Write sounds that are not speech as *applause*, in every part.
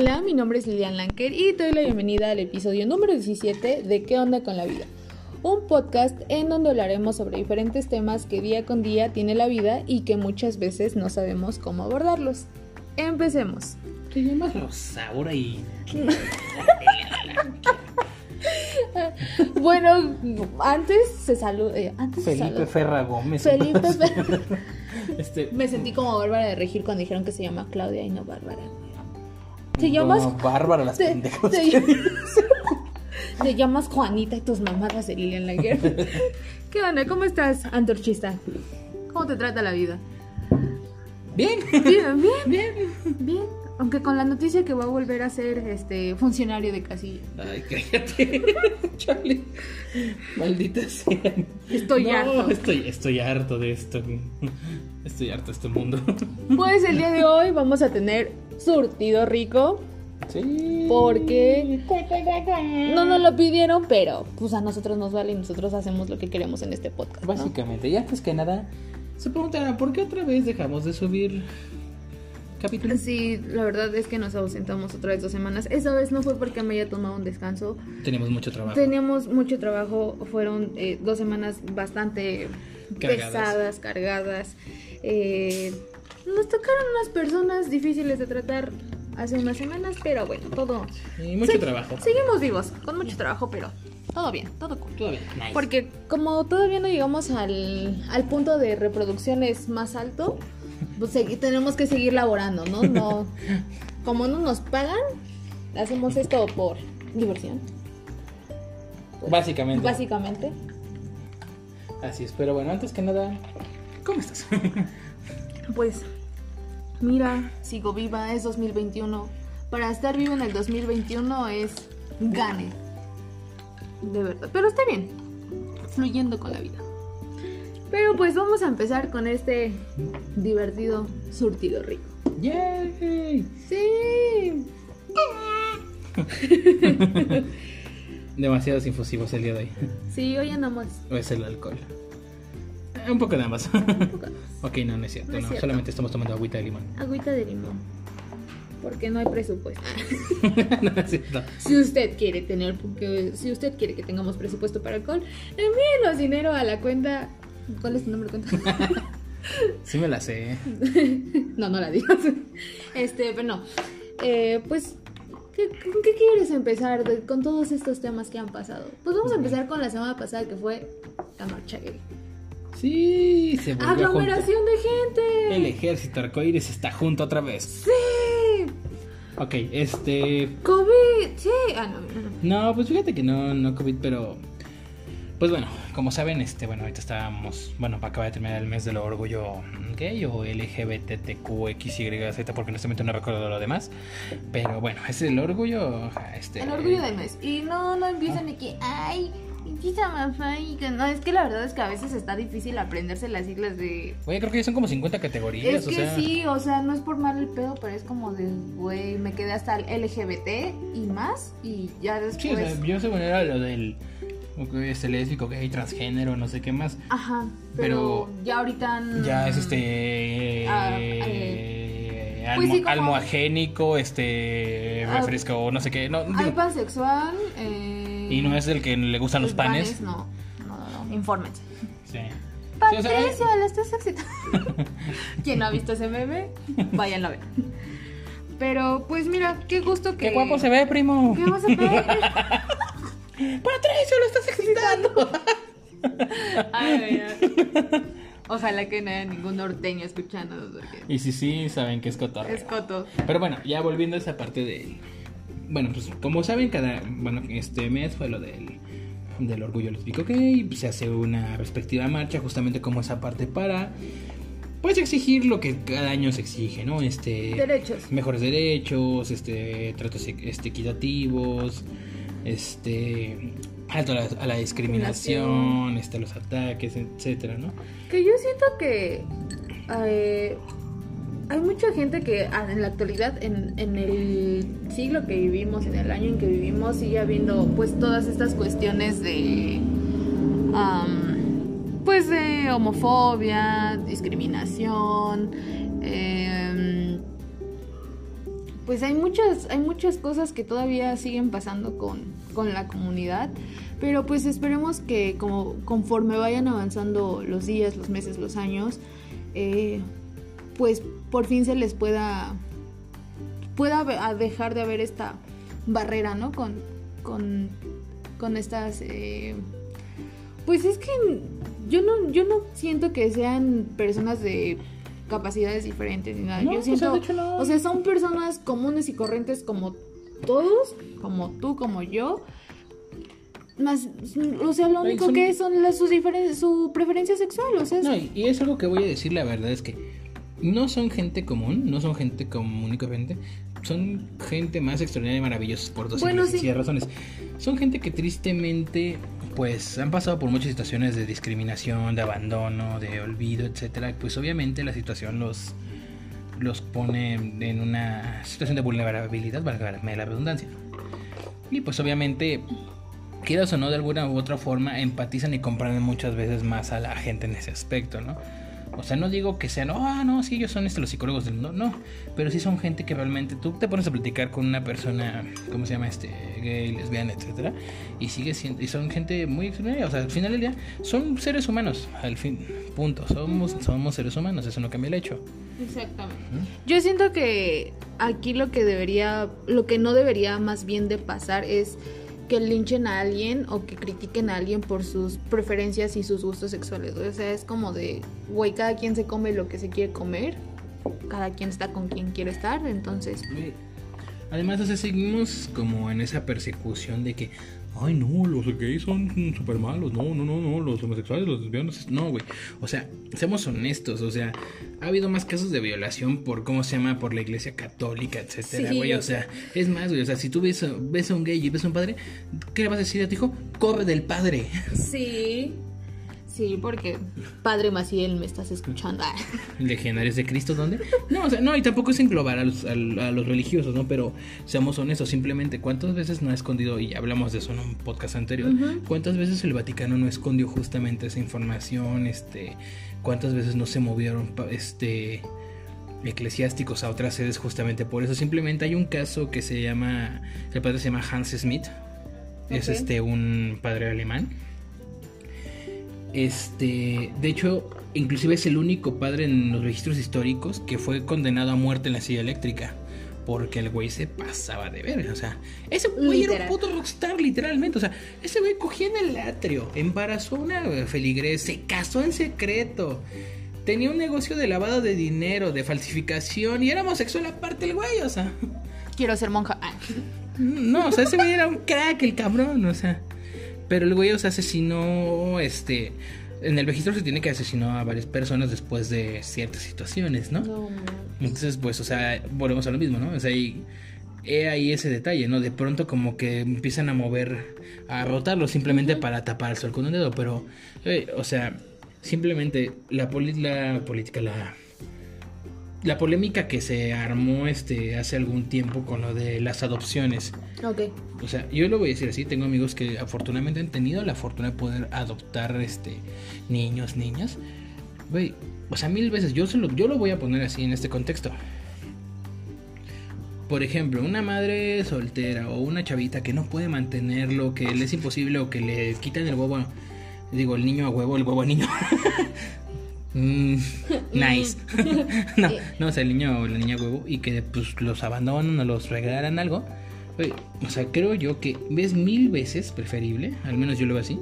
Hola, mi nombre es Lilian Lanker y te doy la bienvenida al episodio número 17 de ¿Qué onda con la vida? Un podcast en donde hablaremos sobre diferentes temas que día con día tiene la vida y que muchas veces no sabemos cómo abordarlos. Empecemos. Te llamas Rosaura y. Bueno, antes se saludó. se Felipe saludó- Ferra Gómez. Felipe Ferra. *laughs* Este. Me sentí como Bárbara de Regir cuando dijeron que se llama Claudia y no Bárbara. ¿Te no, llamas Bárbara, las te, pendejos. te- *laughs* te llamas Juanita y tus mamadas de Lilian Laguerre. *laughs* ¿Qué onda? ¿Cómo estás, antorchista? ¿Cómo te trata la vida? Bien. Bien, bien, bien, bien. Aunque con la noticia que va a volver a ser este funcionario de casilla. Ay, cállate. *laughs* Charlie. Maldita sea. Estoy no, harto. Estoy, estoy harto de esto. Estoy harto de este mundo. Pues el día de hoy vamos a tener surtido rico. Sí. Porque no nos lo pidieron, pero pues a nosotros nos vale y nosotros hacemos lo que queremos en este podcast. ¿no? Básicamente, y antes que nada, se preguntarán por qué otra vez dejamos de subir capítulos. Sí, la verdad es que nos ausentamos otra vez dos semanas. Esa vez no fue porque me haya tomado un descanso. Tenemos mucho trabajo. Teníamos mucho trabajo, fueron eh, dos semanas bastante Cargadas. pesadas, cargadas. Eh, nos tocaron unas personas difíciles de tratar hace unas semanas, pero bueno, todo. Y mucho Sí, trabajo. Seguimos vivos, con mucho trabajo, pero todo bien, todo cool. Todavía. Nice. Porque como todavía no llegamos al, al punto de reproducciones más alto, pues tenemos que seguir laborando, ¿no? no *laughs* como no nos pagan, hacemos esto por diversión. Pues, Básicamente. Básicamente. Así es, pero bueno, antes que nada, ¿cómo estás? *laughs* Pues, mira, sigo viva, es 2021. Para estar vivo en el 2021 es gane. De verdad. Pero está bien. Fluyendo con la vida. Pero pues vamos a empezar con este divertido surtido rico. ¡Yay! Sí. *laughs* Demasiados infusivos el día de hoy. Sí, hoy andamos. O es el alcohol. Eh, un poco de ambas. *laughs* ok, no, no es cierto. No es No, cierto. solamente estamos tomando agüita de limón. Agüita de limón. Porque no hay presupuesto. *laughs* no es cierto. Si usted quiere tener, porque si usted quiere que tengamos presupuesto para alcohol, envíenos dinero a la cuenta. ¿Cuál es tu nombre de cuenta? *laughs* Sí me la sé. no, no la digas. Este, pero no. Eh, pues, ¿qué, ¿con qué quieres empezar de- con todos estos temas que han pasado? Pues vamos a empezar con la semana pasada que fue la marcha gay. Sí, se volvió. Aglomeración de gente. El ejército arcoíris está junto otra vez. Sí. Ok, este. COVID. Sí. Ah, no, no, no. No, pues fíjate que no, no COVID, pero. Pues bueno, como saben, este, bueno, ahorita estábamos, bueno, acaba de terminar el mes del orgullo gay o LGBTQXYZ, porque honestamente no recuerdo lo demás. Pero bueno, es el orgullo, este. El orgullo del mes. Y no, no empiezan que, ay, no. Es que la verdad es que a veces está difícil aprenderse las siglas de. Oye, creo que ya son como 50 categorías, Es o que sea. sí, o sea, no es por mal el pedo, pero es como de, güey, me quedé hasta el LGBT y más. Y ya después. Sí, o sea, yo según era lo del. Este lésbico, gay, transgénero, no sé qué más. Ajá, pero, Pero ya ahorita. Ya es este. Ah, eh, Pues almo- sí, como- almohagénico, este. Ah, refresco, no sé qué. No, Hay pansexual. Eh, y no es el que le gustan los panes. No, no, no, no. Infórmense. Sí. Sí, o sea, Patricia, la estás excitando. *laughs* ¿Quién no ha visto ese meme? Váyanlo a ver. Pero, pues mira, qué gusto que. ¡Qué guapo se ve, primo! ¿Qué vas a ver? ¡Patricio, lo estás excitando! Ay, ay. Ojalá que no haya ningún norteño escuchándonos porque y sí, sí, saben que es cotorreo. es coto. Pero bueno, ya volviendo a esa parte de. Bueno, pues como saben, cada. Bueno, este mes fue lo del. Del orgullo lésbico gay. pues, Se hace una respectiva marcha, justamente como esa parte para. Pues exigir lo que cada año se exige, ¿no? Este. Derechos. Mejores derechos, este. Tratos este, equitativos. Este. Alto a la, a la discriminación, este, los ataques, etcétera, ¿no? Que yo siento que eh, hay mucha gente que en la actualidad, en, en el siglo que vivimos, en el año en que vivimos, sigue habiendo pues todas estas cuestiones de pues de homofobia, discriminación, em, pues hay muchas, hay muchas cosas que todavía siguen pasando con, con la comunidad, pero pues esperemos que como conforme vayan avanzando los días, los meses, los años, eh, pues por fin se les pueda, pueda dejar de haber esta barrera, ¿no? Con, con, con estas... Eh, pues es que yo no, yo no siento que sean personas de capacidades diferentes ni nada. Yo siento, o sea, o sea, son personas comunes y corrientes como todos, como tú, como yo. Más, o sea, lo único que son las, sus diferencias, su preferencia sexual, o sea. No, y es algo que voy a decir, la verdad es que no son gente común, no son gente común y corriente, son gente más extraordinaria y maravillosa por dos bueno, razones. Son gente que tristemente pues han pasado por muchas situaciones de discriminación, de abandono, de olvido, etcétera. Pues obviamente la situación los los pone en una situación de vulnerabilidad, valga la redundancia. Y pues obviamente, quieras o no, de alguna u otra forma, empatizan y comprenden muchas veces más a la gente en ese aspecto, ¿no? O sea, no digo que sean, ah, no, sí, ellos son este, los psicólogos del mundo, no. Pero sí son gente que realmente tú te pones a platicar con una persona, ¿cómo se llama? Este, gay, lesbiana, etcétera. Y sigue siendo, y son gente muy extraordinaria. O sea, al final del día, son seres humanos, al fin, punto. Somos, somos seres humanos, eso no cambia el hecho. Exactamente. Yo siento que aquí lo que debería, lo que no debería más bien de pasar es que linchen a alguien o que critiquen a alguien por sus preferencias y sus gustos sexuales. O sea, es como de, güey, cada quien se come lo que se quiere comer, cada quien está con quien quiere estar, entonces... Además, o seguimos como en esa persecución de que, ay, no, los gays son súper malos, no, no, no, no, los homosexuales, los lesbianos, no, güey. O sea, seamos honestos, o sea, ha habido más casos de violación por, ¿cómo se llama?, por la iglesia católica, etcétera, güey. o sea, es más, güey, o sea, si tú ves, ves a un gay y ves a un padre, ¿qué le vas a decir a tu hijo? Corre del padre. Sí. Sí, porque Padre Maciel me estás escuchando. Ah. *laughs* ¿Legionarios de Cristo dónde? No, o sea, no, y tampoco es englobar a los, a, los religiosos, ¿no? Pero seamos honestos, simplemente, ¿cuántas veces no ha escondido, y hablamos de eso en un podcast anterior, cuántas veces el Vaticano no escondió justamente esa información, este, cuántas veces no se movieron, este eclesiásticos a otras sedes justamente por eso. Simplemente hay un caso que se llama, el padre se llama Hans Smith, es este un padre alemán este, de hecho, inclusive es el único padre en los registros históricos que fue condenado a muerte en la silla eléctrica. Porque el güey se pasaba de ver. O sea, ese güey era un puto rockstar, literalmente. O sea, ese güey cogía en el atrio, embarazó a una feligres, se casó en secreto. Tenía un negocio de lavado de dinero, de falsificación y era homosexual aparte el güey, o sea. Quiero ser monja. Ah. No, o sea, ese güey era un crack, el cabrón, o sea. Pero el güey, o sea, asesinó, este... En el registro se tiene que asesinó a varias personas después de ciertas situaciones, ¿no? no Entonces, pues, o sea, volvemos a lo mismo, ¿no? O sea, y he ahí ese detalle, ¿no? De pronto como que empiezan a mover, a rotarlo simplemente para tapar el sol con un dedo, pero, eh, o sea, simplemente la, la política, la la polémica que se armó este hace algún tiempo con lo de las adopciones. Ok. O sea, yo lo voy a decir así, tengo amigos que afortunadamente han tenido la fortuna de poder adoptar este niños, niñas. Güey, o sea, mil veces yo lo, yo lo voy a poner así en este contexto. Por ejemplo, una madre soltera o una chavita que no puede mantenerlo, que le es imposible o que le quitan el huevo, digo, el niño a huevo, el huevo a niño. *laughs* Mm, nice. *laughs* *laughs* no, no, o sea, el niño o la niña huevo y que pues los abandonan o los regalan algo. o sea, creo yo que ves mil veces preferible, al menos yo lo veo así.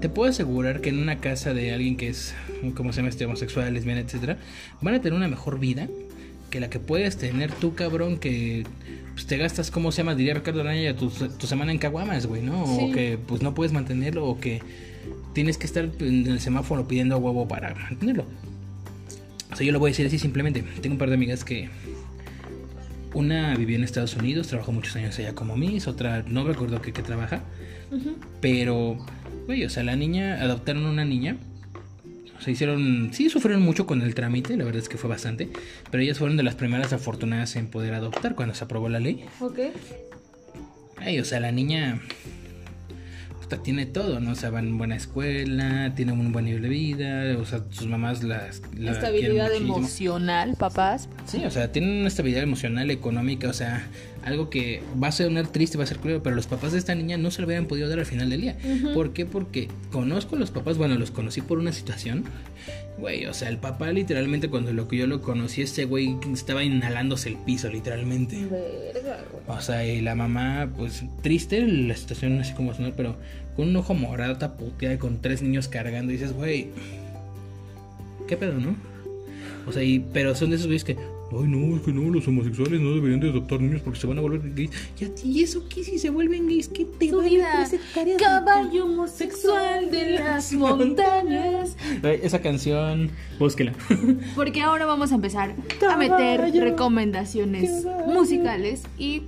te puedo asegurar que en una casa de alguien que es, como se llama este homosexual, lesbiana, etcétera, van a tener una mejor vida que la que puedes tener tú, cabrón, que pues, te gastas, ¿cómo se llama? Diría Ricardo Araya, tu, tu semana en caguamas, güey, ¿no? O que pues no puedes mantenerlo, o que tienes que estar en el semáforo pidiendo huevo para mantenerlo. O sea, yo lo voy a decir así simplemente. Tengo un par de amigas que una vivió en Estados Unidos, trabajó muchos años allá como Miss, otra no recuerdo qué, qué trabaja. Pero, güey, o sea, la niña, adoptaron una niña. Se hicieron, sí, sufrieron mucho con el trámite, la verdad es que fue bastante. Pero ellas fueron de las primeras afortunadas en poder adoptar cuando se aprobó la ley. Ok. Ay, o sea, la niña puta, tiene todo, ¿no? O sea, van en buena escuela, tienen un buen nivel de vida, o sea, sus mamás las... la Estabilidad emocional, papás. Sí, o sea, tienen una estabilidad emocional, económica, o sea, algo que va a sonar triste, va a ser culero, pero los papás de esta niña no se lo hubieran podido dar al final del día. ¿Por qué? Porque conozco a los papás, bueno, los conocí por una situación. Güey, o sea, el papá literalmente cuando lo que yo lo conocí, este güey estaba inhalándose el piso, literalmente. Verga, güey. O sea, y la mamá, pues triste la situación así como sonar, pero con un ojo morado, taputeada, con tres niños cargando, y dices, güey, ¿qué pedo, no? O sea, y, pero son de esos güeyes que, ay, no, es que no, los homosexuales no deberían de adoptar niños porque se van a volver gays. ¿Y a ti eso qué si se vuelven gays? ¿Qué te Su vale vida, tarea? caballo homosexual de las *laughs* montañas. Esa canción, búsquela. *laughs* Porque ahora vamos a empezar a meter recomendaciones musicales y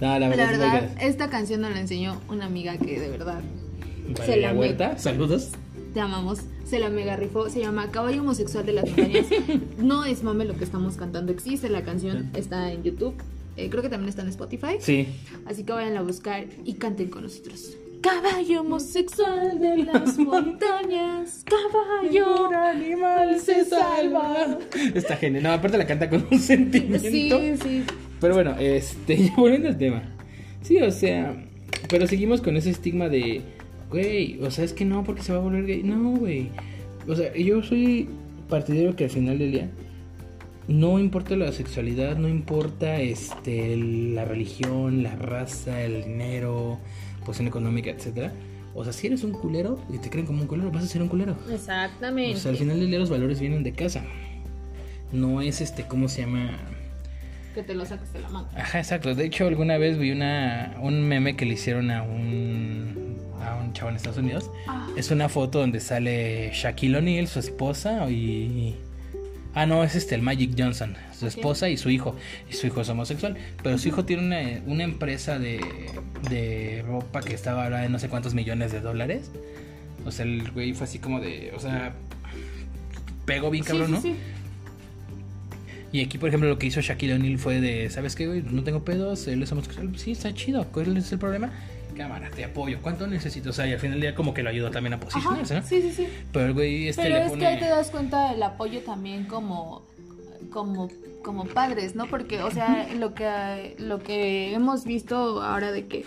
No, la la verdad, esta canción nos la enseñó una amiga que de verdad Valeria se la Huerta, saludos. te amamos, se la mega rifó, se llama Caballo Homosexual de las Montañas. *laughs* No es mame lo que estamos cantando, existe la canción, está en YouTube, eh, creo que también está en Spotify. Sí. Así que vayan a buscar y canten con nosotros. Caballo homosexual de las *laughs* montañas, caballo. animal se salva. Está genial. No, aparte la canta con un *laughs* sentimiento. Sí, sí. Pero bueno, este, volviendo al tema. Sí, o sea, pero seguimos con ese estigma de, güey, o sea, es que no, porque se va a volver gay. No, güey. O sea, yo soy partidario que al final del día no importa la sexualidad, no importa este la religión, la raza, el dinero, posición económica, etcétera. O sea, si eres un culero y te creen como un culero, vas a ser un culero. Exactamente. O sea, al final del día los valores vienen de casa. No es este, ¿cómo se llama? Que te lo saques de la mano. Ajá, exacto. De hecho, alguna vez vi una, un meme que le hicieron a un, a un chavo en Estados Unidos. Ah. Es una foto donde sale Shaquille O'Neal, su esposa, y... Ah, no, es este, el Magic Johnson, su esposa y su hijo. Y su hijo es homosexual. Pero su hijo tiene una, una empresa de, de ropa que estaba hablando de no sé cuántos millones de dólares. O sea, el güey fue así como de... O sea, pegó bien cabrón, sí, ¿no? sí, sí. Y aquí, por ejemplo, lo que hizo Shaquille O'Neal fue de, ¿sabes qué, güey? No tengo pedos, él es homosexual. Sí, está chido. ¿Cuál es el problema? Cámara, te apoyo. ¿Cuánto necesito? O sea, y al final del día como que lo ayudó también a posicionarse, ¿no? sí, sí, sí. Pero el güey este Pero le es que ahí te das cuenta del apoyo también como como como padres, ¿no? Porque o sea, lo que lo que hemos visto ahora de que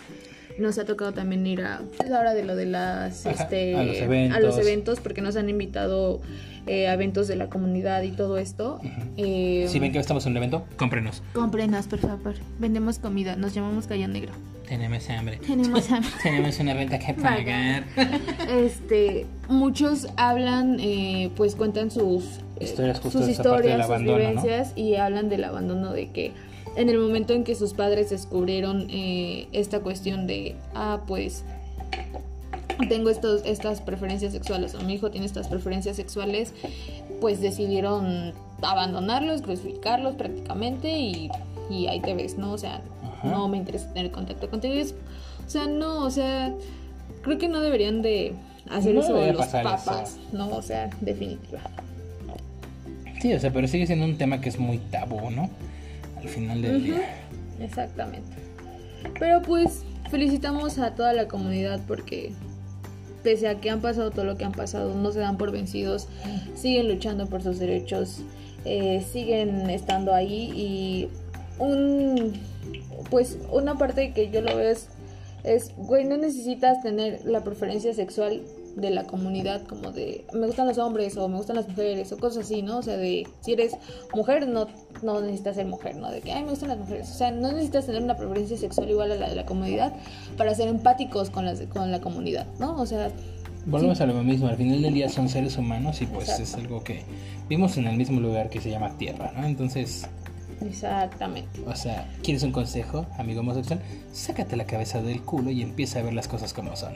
nos ha tocado también ir a es ahora de lo de las Ajá, este a los eventos. a los eventos porque nos han invitado eh, a eventos de la comunidad y todo esto. Eh, Si ven que estamos en un evento, cómprenos. Cómprenos, por favor. Vendemos comida, nos llamamos Gallo Negro. Tenemos hambre. Tenemos *laughs* hambre. Tenemos una renta que pagar. este muchos hablan eh, pues cuentan sus eh, Historias justo sus historias sus abandono, ¿no? vivencias y hablan del abandono de que en el momento en que sus padres descubrieron eh, esta cuestión de ah pues tengo estos estas preferencias sexuales o mi hijo tiene estas preferencias sexuales pues decidieron abandonarlos crucificarlos prácticamente y, y ahí te ves no o sea. No me interesa tener contacto contigo Y es- o sea no o sea creo que no deberían de hacer No eso debería los pasar papás no o sea definitiva Sí, o sea, pero sigue siendo un tema que es muy tabú, ¿no? Al final del día. Exactamente. Pero pues felicitamos a toda la comunidad porque pese a que han pasado todo lo que han pasado, no se dan por vencidos, siguen luchando por sus derechos, eh, siguen estando ahí y un pues una parte que yo lo veo es es güey no necesitas tener la preferencia sexual de la comunidad como de me gustan los hombres o me gustan las mujeres o cosas así no o sea de si eres mujer no no necesitas ser mujer no de que ay me gustan las mujeres o sea no necesitas tener una preferencia sexual igual a la de la comunidad para ser empáticos con las con la comunidad no o sea Volvemos a lo mismo, al final del día son seres humanos y pues Exacto. es algo que vimos en el mismo lugar que se llama Tierra, ¿no? Entonces, exactamente o sea, ¿quieres un consejo, amigo homosexual? Sácate la cabeza del culo y empieza a ver las cosas como son.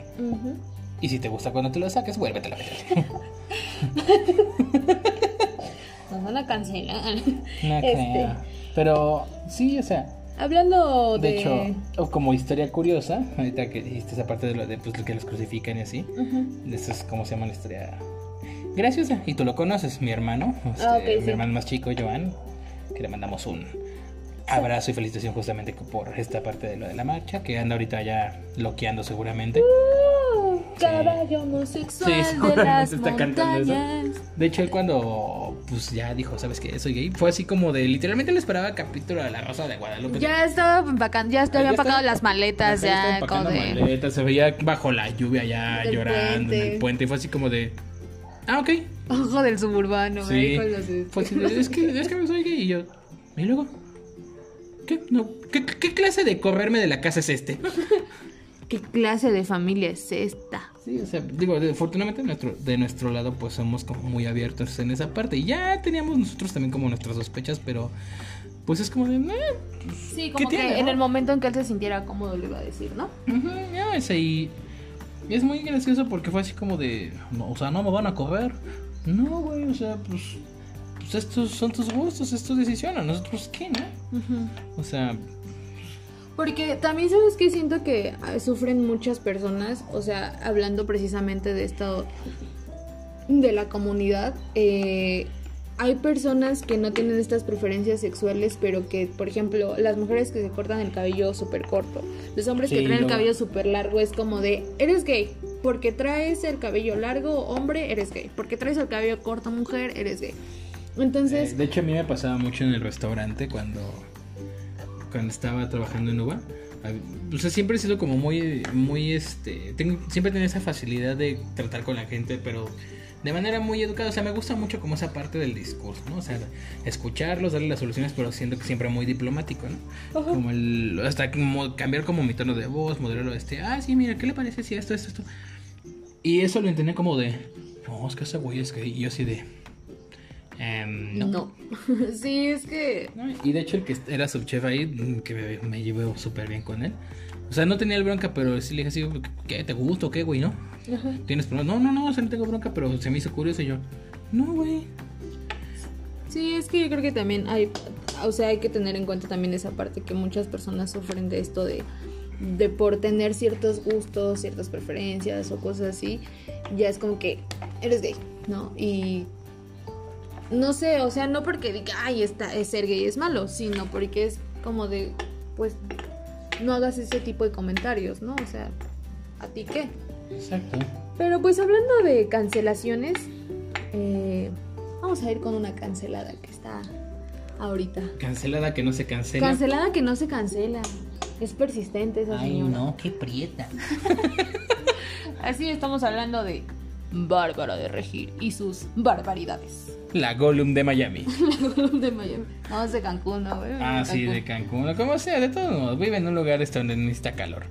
Y si te gusta cuando te lo saques, vuélvete a meter. *laughs* nos van a cancelar No Este. creo. Pero sí, o sea, hablando de de, hecho, o como historia curiosa, ahorita que dijiste esa parte de lo de pues, lo que los crucifican y así. Eso es como se llama la historia graciosa. Y tú lo conoces, mi hermano. este, Ah, mi sí. hermano más chico, Joan. Que le mandamos un abrazo y felicitación justamente por esta parte de lo de la marcha. Que anda ahorita ya loqueando seguramente. Caballo homosexual Sí, *laughs* de seguramente las está cantando eso. montañas. De hecho, él cuando pues ya dijo, ¿sabes qué? Soy gay. Fue así como de, literalmente le esperaba capítulo de La Rosa de Guadalupe. Ya estaba empacando, ya, Ya había está- empacado las maletas, ya, estaba empacando como de... maletas, se veía bajo la lluvia ya llorando en el puente. Y fue así como de, ah, ok. Ojo del suburbano, Sí. güey, con los... De, es que, es que me soy gay. Y yo, ¿y luego? ¿Qué? No, ¿qué, qué clase de correrme de la casa es este? *laughs* ¿Qué clase de familia es esta? Sí, o sea, digo, de- afortunadamente nuestro, de nuestro lado pues somos como muy abiertos en esa parte. Y ya teníamos nosotros también como nuestras sospechas, pero pues es como de, "Eh, Sí, como ¿Qué que tiene, en no? el momento en que él se sintiera cómodo lo iba a decir, ¿no? ujú, ya es ahí. Y es muy gracioso porque fue así como de, o sea, no me van a correr. No, güey, o sea, pues, pues estos son tus gustos, es tu decisión, a nosotros qué, ¿no? O sea, Porque también sabes que siento que ah, sufren muchas personas, o sea, hablando precisamente de esto de la comunidad, eh, hay personas que no tienen estas preferencias sexuales, pero que, por ejemplo, las mujeres que se cortan el cabello súper corto, los hombres que traen el lo- cabello súper largo, es como de, eres gay, porque traes el cabello largo, hombre, eres gay, porque traes el cabello corto, mujer, eres gay. Entonces, Eh, de hecho, a mí me pasaba mucho en el restaurante cuando, cuando estaba trabajando en Uva. O sea, siempre he sido como muy, muy, este, tengo, siempre he tenido esa facilidad de tratar con la gente, pero de manera muy educada. O sea, me gusta mucho como esa parte del discurso, ¿no? O sea, escucharlos, darle las soluciones, pero siendo que siempre muy diplomático, ¿no? Ajá. Como el, hasta como cambiar como mi tono de voz, modelarlo este, ah, sí, mira, ¿qué le parece si esto, esto, esto? Y eso lo entendía como de, no, es que ese güey es. Y yo así de, "Em, no. no. *laughs* sí, es que... Y de hecho el que era subchef ahí, que me, me llevé súper bien con él. O sea, no tenía el bronca, pero sí le dije así, ¿qué? ¿Te gusta o qué, güey, no? Ajá. ¿Tienes problemas? No, no, no, o sea, no tengo bronca, pero se me hizo curioso y yo, no, güey. Sí, es que yo creo que también hay, o sea, hay que tener en cuenta también esa parte que muchas personas sufren de esto de, de por tener ciertos gustos, ciertas preferencias o cosas así, ya es como que eres gay, ¿no? Y no sé, o sea, no porque diga, ay, está, es ser gay es malo, sino porque es como de, pues, no hagas ese tipo de comentarios, ¿no? O sea, ¿a ti qué? Exacto. Pero pues hablando de cancelaciones, eh, vamos a ir con una cancelada que está ahorita. Cancelada que no se cancela. Cancelada que no se cancela. Es persistente esa Ay, señora. no, qué prieta. *laughs* Así estamos hablando de Bárbara de Regir y sus barbaridades. La Gollum de Miami. *laughs* de Miami. No, es de Cancún, ¿no, güey? Ah, sí, de Cancún. Como sea, de todos modos, vive en un lugar este donde necesita calor.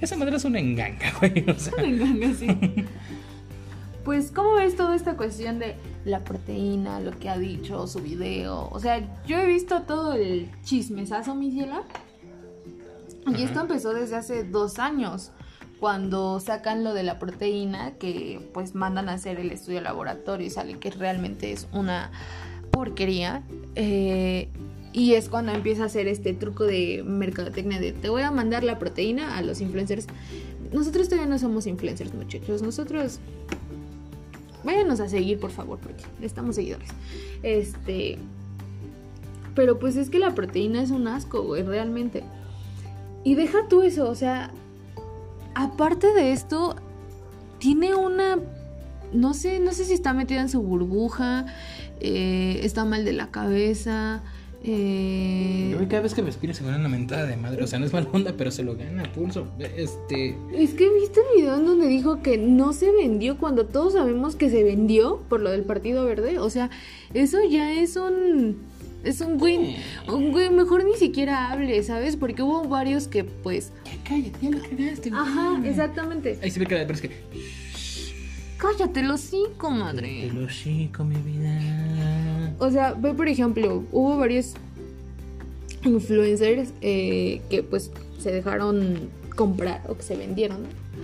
Esa madre es una enganga, *laughs* güey. O sea, Cancún. sí. Pues, ¿cómo ves toda esta cuestión de la proteína, lo que ha dicho, su video? O sea, yo he visto todo el chismesazo, mi. Y Ajá. esto empezó desde hace dos años, cuando sacan lo de la proteína, que pues mandan a hacer el estudio laboratorio y sale que realmente es una porquería. eh, y es cuando empieza a hacer este truco de mercadotecnia de te voy a mandar la proteína a los influencers. Nosotros todavía no somos influencers, muchachos. Nosotros váyanos a seguir, por favor, porque estamos seguidores. Este, pero pues es que la proteína es un asco, güey, realmente. Y deja tú eso, o sea, aparte de esto, tiene una, no sé, no sé si está metida en su burbuja, eh, está mal de la cabeza. eh, yo cada vez que respira se gana una mentada de madre. O sea, no es mala onda, pero se lo gana a pulso. Este. Es que viste el video en donde dijo que no se vendió cuando todos sabemos que se vendió por lo del Partido Verde. O sea, eso ya es un. Es un güey. Un güey, mejor ni siquiera hable, ¿sabes? Porque hubo varios que, pues. Ya cállate, ya lo cagaste, güey. Ajá, exactamente. Ahí se ve que pero es que. Cállate los cinco, madre. Te lo chico, mi vida. O sea, ve por ejemplo, hubo varios influencers eh, que pues se dejaron comprar o que se vendieron.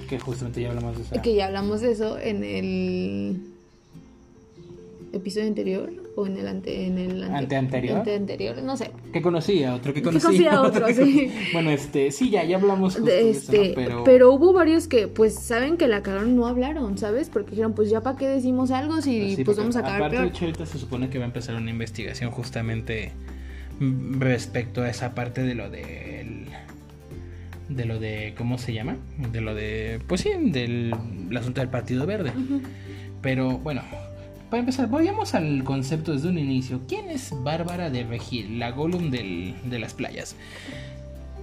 Que justamente ya hablamos de eso. Que ya hablamos de eso en el episodio anterior o en el ante en el ¿Anteanterior? anterior, no sé. Que conocía otro, que conocía, conocía otro, *laughs* sí. Bueno, este, sí, ya, ya hablamos justo De de eso, este, ¿no? pero... pero... hubo varios que pues saben que la cagaron no hablaron, ¿sabes? Porque dijeron, pues ya para qué decimos algo si Sí, pues vamos a cagar Aparte, de peor. hecho, ahorita se supone que va a empezar una investigación justamente respecto a esa parte de lo del... de lo de, ¿cómo se llama? De lo de, pues sí, del el asunto del Partido Verde. Pero bueno, para empezar, vayamos al concepto desde un inicio. ¿Quién es Bárbara de Regil, la Gollum del, de las playas?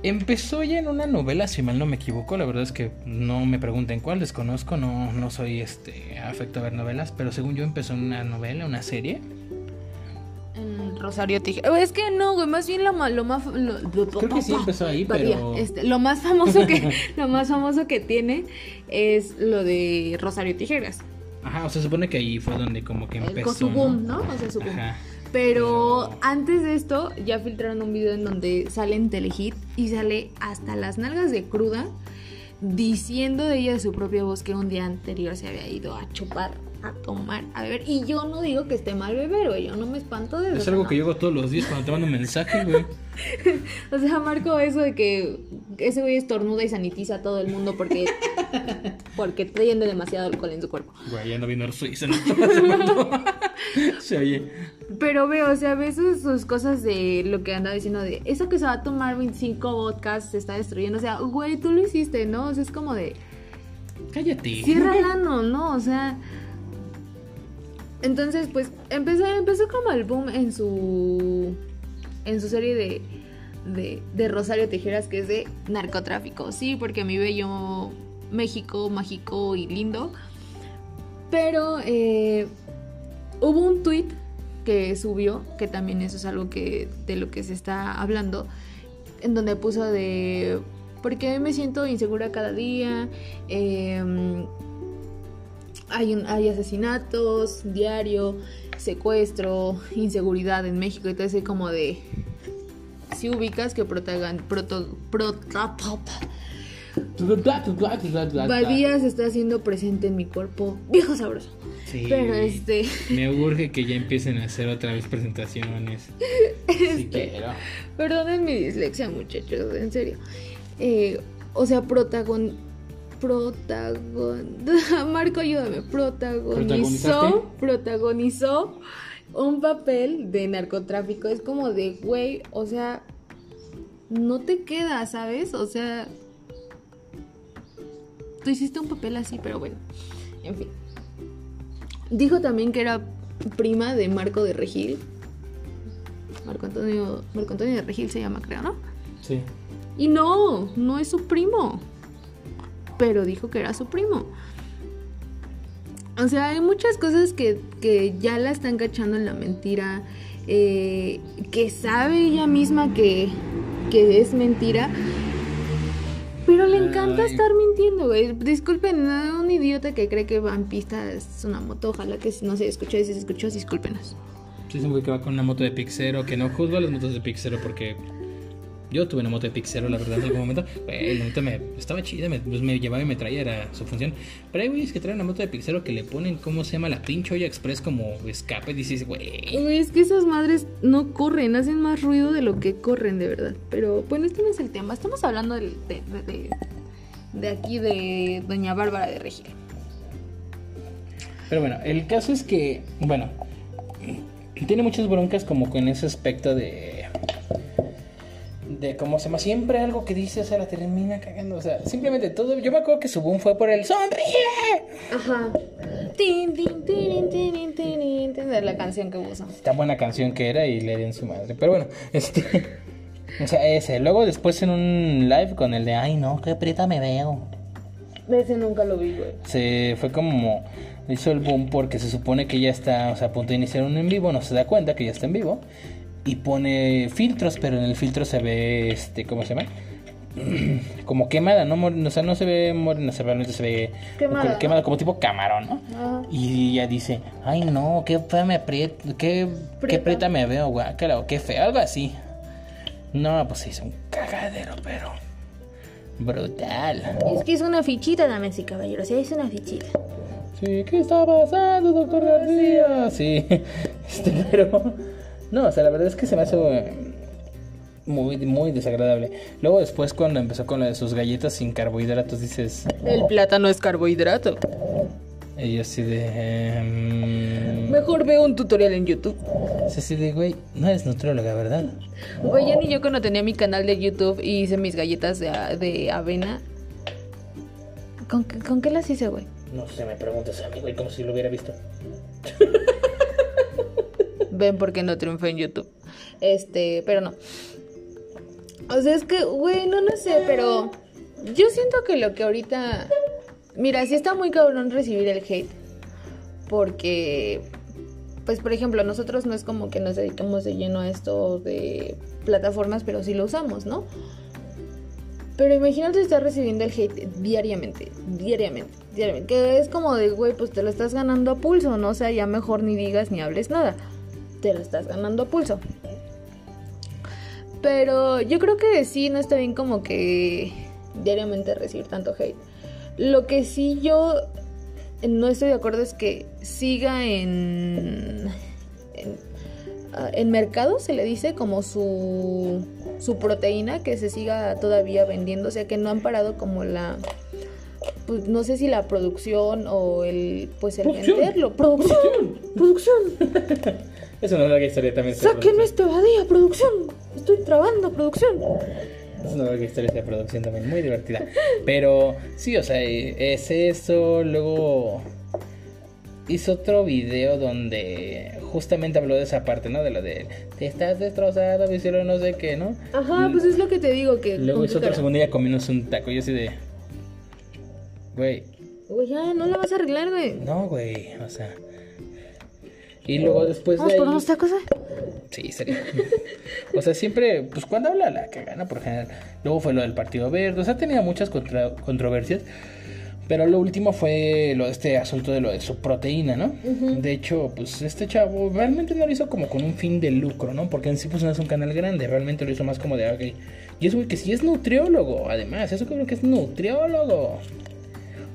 Empezó ya en una novela, si mal no me equivoco, la verdad es que no me pregunten cuál, desconozco, no, no soy este afecto a ver novelas, pero según yo empezó en una novela, una serie. Rosario Tijera. Es que no, güey, más bien lo, más... Lo, Creo que sí empezó ahí, pero... Este, lo más famoso que *laughs* lo más famoso que tiene es lo de Rosario Tijeras. Ajá, o sea, se supone que ahí fue donde como que empezó. Con su boom, ¿no? O sea, su boom. Ajá. Pero antes de esto ya filtraron un video en donde sale en Telehit y sale hasta las nalgas de cruda diciendo de ella de su propia voz que un día anterior se había ido a chupar a tomar, a beber. Y yo no digo que esté mal beber, güey. Yo no me espanto de eso. Es algo que yo hago todos los días cuando te mando un mensaje, güey. *laughs* o sea, Marco, eso de que ese güey estornuda y sanitiza a todo el mundo porque *laughs* porque trayendo demasiado alcohol en su cuerpo. Güey, ya no vino Suiza. se oye. Pero veo, o sea, ves sus, cosas de lo que anda diciendo de eso que se va a tomar 25 vodkas se está destruyendo. O sea, güey, tú lo hiciste, ¿no? O sea, es como de. Cállate. Cierra el ano, ¿no? O sea. Entonces, pues empezó, empezó como el boom en su. En su serie de, de, de Rosario Tijeras, que es de narcotráfico. Sí, porque mi bello México mágico y lindo. Pero eh, hubo un tweet que subió, que también eso es algo que de lo que se está hablando, en donde puso de porque me siento insegura cada día. Em, hay, hay asesinatos diario, secuestro, inseguridad en México. Entonces, como de. Si ubicas que protagan, proto, Badía se está haciendo presente en mi cuerpo. Viejo sabroso. Sí, Pero este. Me urge que ya empiecen a hacer otra vez presentaciones. *laughs* Este, Perdonen mi dislexia, muchachos, en serio. Eh, o sea, protagon. Protagon. *laughs* Marco, ayúdame. Protagonizó. Protagonizó un papel de narcotráfico. Es como de, güey, o sea. No te queda, ¿sabes? O sea, tú hiciste un papel así, pero bueno, en fin. Dijo también que era prima de Marco de Regil. Marco Antonio, Marco Antonio de Regil se llama, creo, ¿no? Sí. Y no, no es su primo. Pero dijo que era su primo. O sea, hay muchas cosas que, ya la están cachando en la mentira. Eh, que sabe ella misma que, que es mentira. Pero le encanta estar mintiendo, güey. Disculpen, un idiota que cree que van pista es una moto. Ojalá que no se escuchó y si se escuchó, discúlpenos. Sí, es un güey que va con una moto de Pixero, que no juzgo a las motos de Pixero porque yo tuve una moto de Pixero, la verdad, en algún momento. *laughs* Güey, la me, estaba chida, me, pues, me llevaba y me traía, era su función. Pero hay güeyes que traen una moto de Pixero que le ponen, ¿cómo se llama? La pinche olla express como escape. Y dices, güey. Güey, es que esas madres no corren, hacen más ruido de lo que corren, de verdad. Pero bueno, este no es el tema. Estamos hablando de, de, de, aquí, de Doña Bárbara de Regil. Pero bueno, el caso es que, bueno, tiene muchas broncas como con ese aspecto de de cómo se llama, siempre algo que dice, o sea, la termina cagando, o sea, simplemente todo, yo me acuerdo que su boom fue por el sonríe. Ajá. Tin, tin, tin, tin, tin, tin, la canción que usa. Tan buena canción que era y le en su madre, pero bueno, este, *laughs* o sea, ese, luego después en un live con el de, ay no, qué prieta me veo. Ese nunca lo vi, güey. Se fue como hizo el boom porque se supone que ya está, o sea, a punto de iniciar un en vivo, no se da cuenta que ya está en vivo y pone filtros, pero en el filtro se ve, este, ¿cómo se llama? *clears throat* como quemada, ¿no? O sea, no se ve morena, realmente se ve quemada, como, como tipo camarón, ¿no? Y ella dice, ay no, qué fea me aprieta, qué, qué preta me veo, claro, qué feo, algo así. No, pues es un cagadero, pero brutal. Es que es una fichita, damas y caballeros, es una fichita. Sí, ¿qué está pasando, doctor García? Sí, *laughs* este, pero... No, o sea, la verdad es que se me hace eh, muy, muy desagradable. Luego después cuando empezó con lo de sus galletas sin carbohidratos dices... El plátano es carbohidrato. Y yo así de... em, Mejor veo un tutorial en YouTube. sí, así de, güey, no eres nutrióloga, ¿verdad? Güey, ya ni yo cuando tenía mi canal de YouTube y hice mis galletas de, de avena. ¿Con, qué- ¿Con qué las hice, güey? No sé, me preguntas a mí, güey, como si lo hubiera visto. *laughs* Ven porque no triunfé en YouTube. Este, pero no. O sea, es que, güey, no, no sé, pero yo siento que lo que ahorita... Mira, sí está muy cabrón recibir el hate. Porque, pues, por ejemplo, nosotros no es como que nos dedicamos de lleno a esto de plataformas, pero sí lo usamos, ¿no? Pero imagínate estar recibiendo el hate diariamente, diariamente, diariamente. Que es como de, güey, pues te lo estás ganando a pulso, ¿no? O sea, ya mejor ni digas ni hables nada. Te lo estás ganando a pulso. Pero yo creo que sí, no está bien como que diariamente recibir tanto hate. Lo que sí yo no estoy de acuerdo es que siga en... en ah, en mercado se le dice como su, su proteína que se siga todavía vendiendo, o sea que no han parado como la pues no sé si la producción o el pues el Producción. venderlo, producción, producción. *laughs* Es una larga historia también. producción. este badía, producción. Estoy trabando, producción. Es una larga historia de producción también, muy divertida. Pero sí, o sea, eh, es eso. Luego hizo otro video donde justamente habló de esa parte, ¿no? De lo de te estás destrozado, me hicieron no sé qué, ¿no? Ajá, pues es lo que te digo que Luego hizo otro segundo día comiéndose un taco. Y yo así de. Güey, Güey, ya no la vas a arreglar, güey. no, güey, o sea. Y luego después Vamos de. por ahí- unos tacos, ¿eh? Sí, sería. *laughs* o sea, siempre, pues cuando habla la que gana por general. Luego fue lo del Partido Verde, o sea, tenía muchas contra- controversias. Pero lo último fue lo de este asunto de lo de su proteína, ¿no? De hecho, pues este chavo realmente no lo hizo como con un fin de lucro, ¿no? Porque en sí pues no es un canal grande, realmente lo hizo más como de, ok. Y es güey que sí es nutriólogo, además, eso creo que es nutriólogo.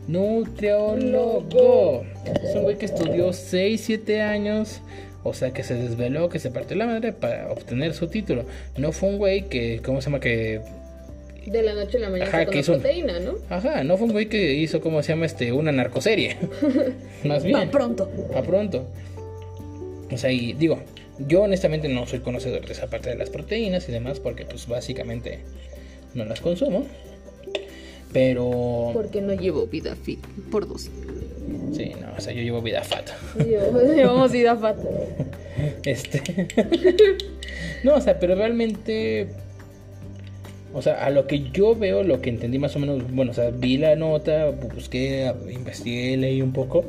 Nutriólogo. Es un güey que estudió 6, 7 años. O sea, que se desveló, que se partió la madre para obtener su título. No fue un güey que, ¿cómo se llama? Que De la noche a la mañana Ajá, que hizo- proteína, ¿no? Ajá, no fue un güey que hizo, ¿cómo se llama? Este, una narcoserie. *laughs* Más bien. Pa' pronto. A pronto. O sea, y digo, yo honestamente no soy conocedor de esa parte de las proteínas y demás, porque pues básicamente no las consumo. Pero... Porque no llevo vida fit por dos. Sí, no, o sea, yo llevo vida fat. *laughs* Llevamos vida fat. *laughs* Este. *laughs* no, o sea, pero realmente. O sea, a lo que yo veo, lo que entendí más o menos, bueno, o sea, vi la nota, busqué, investigué, leí un poco.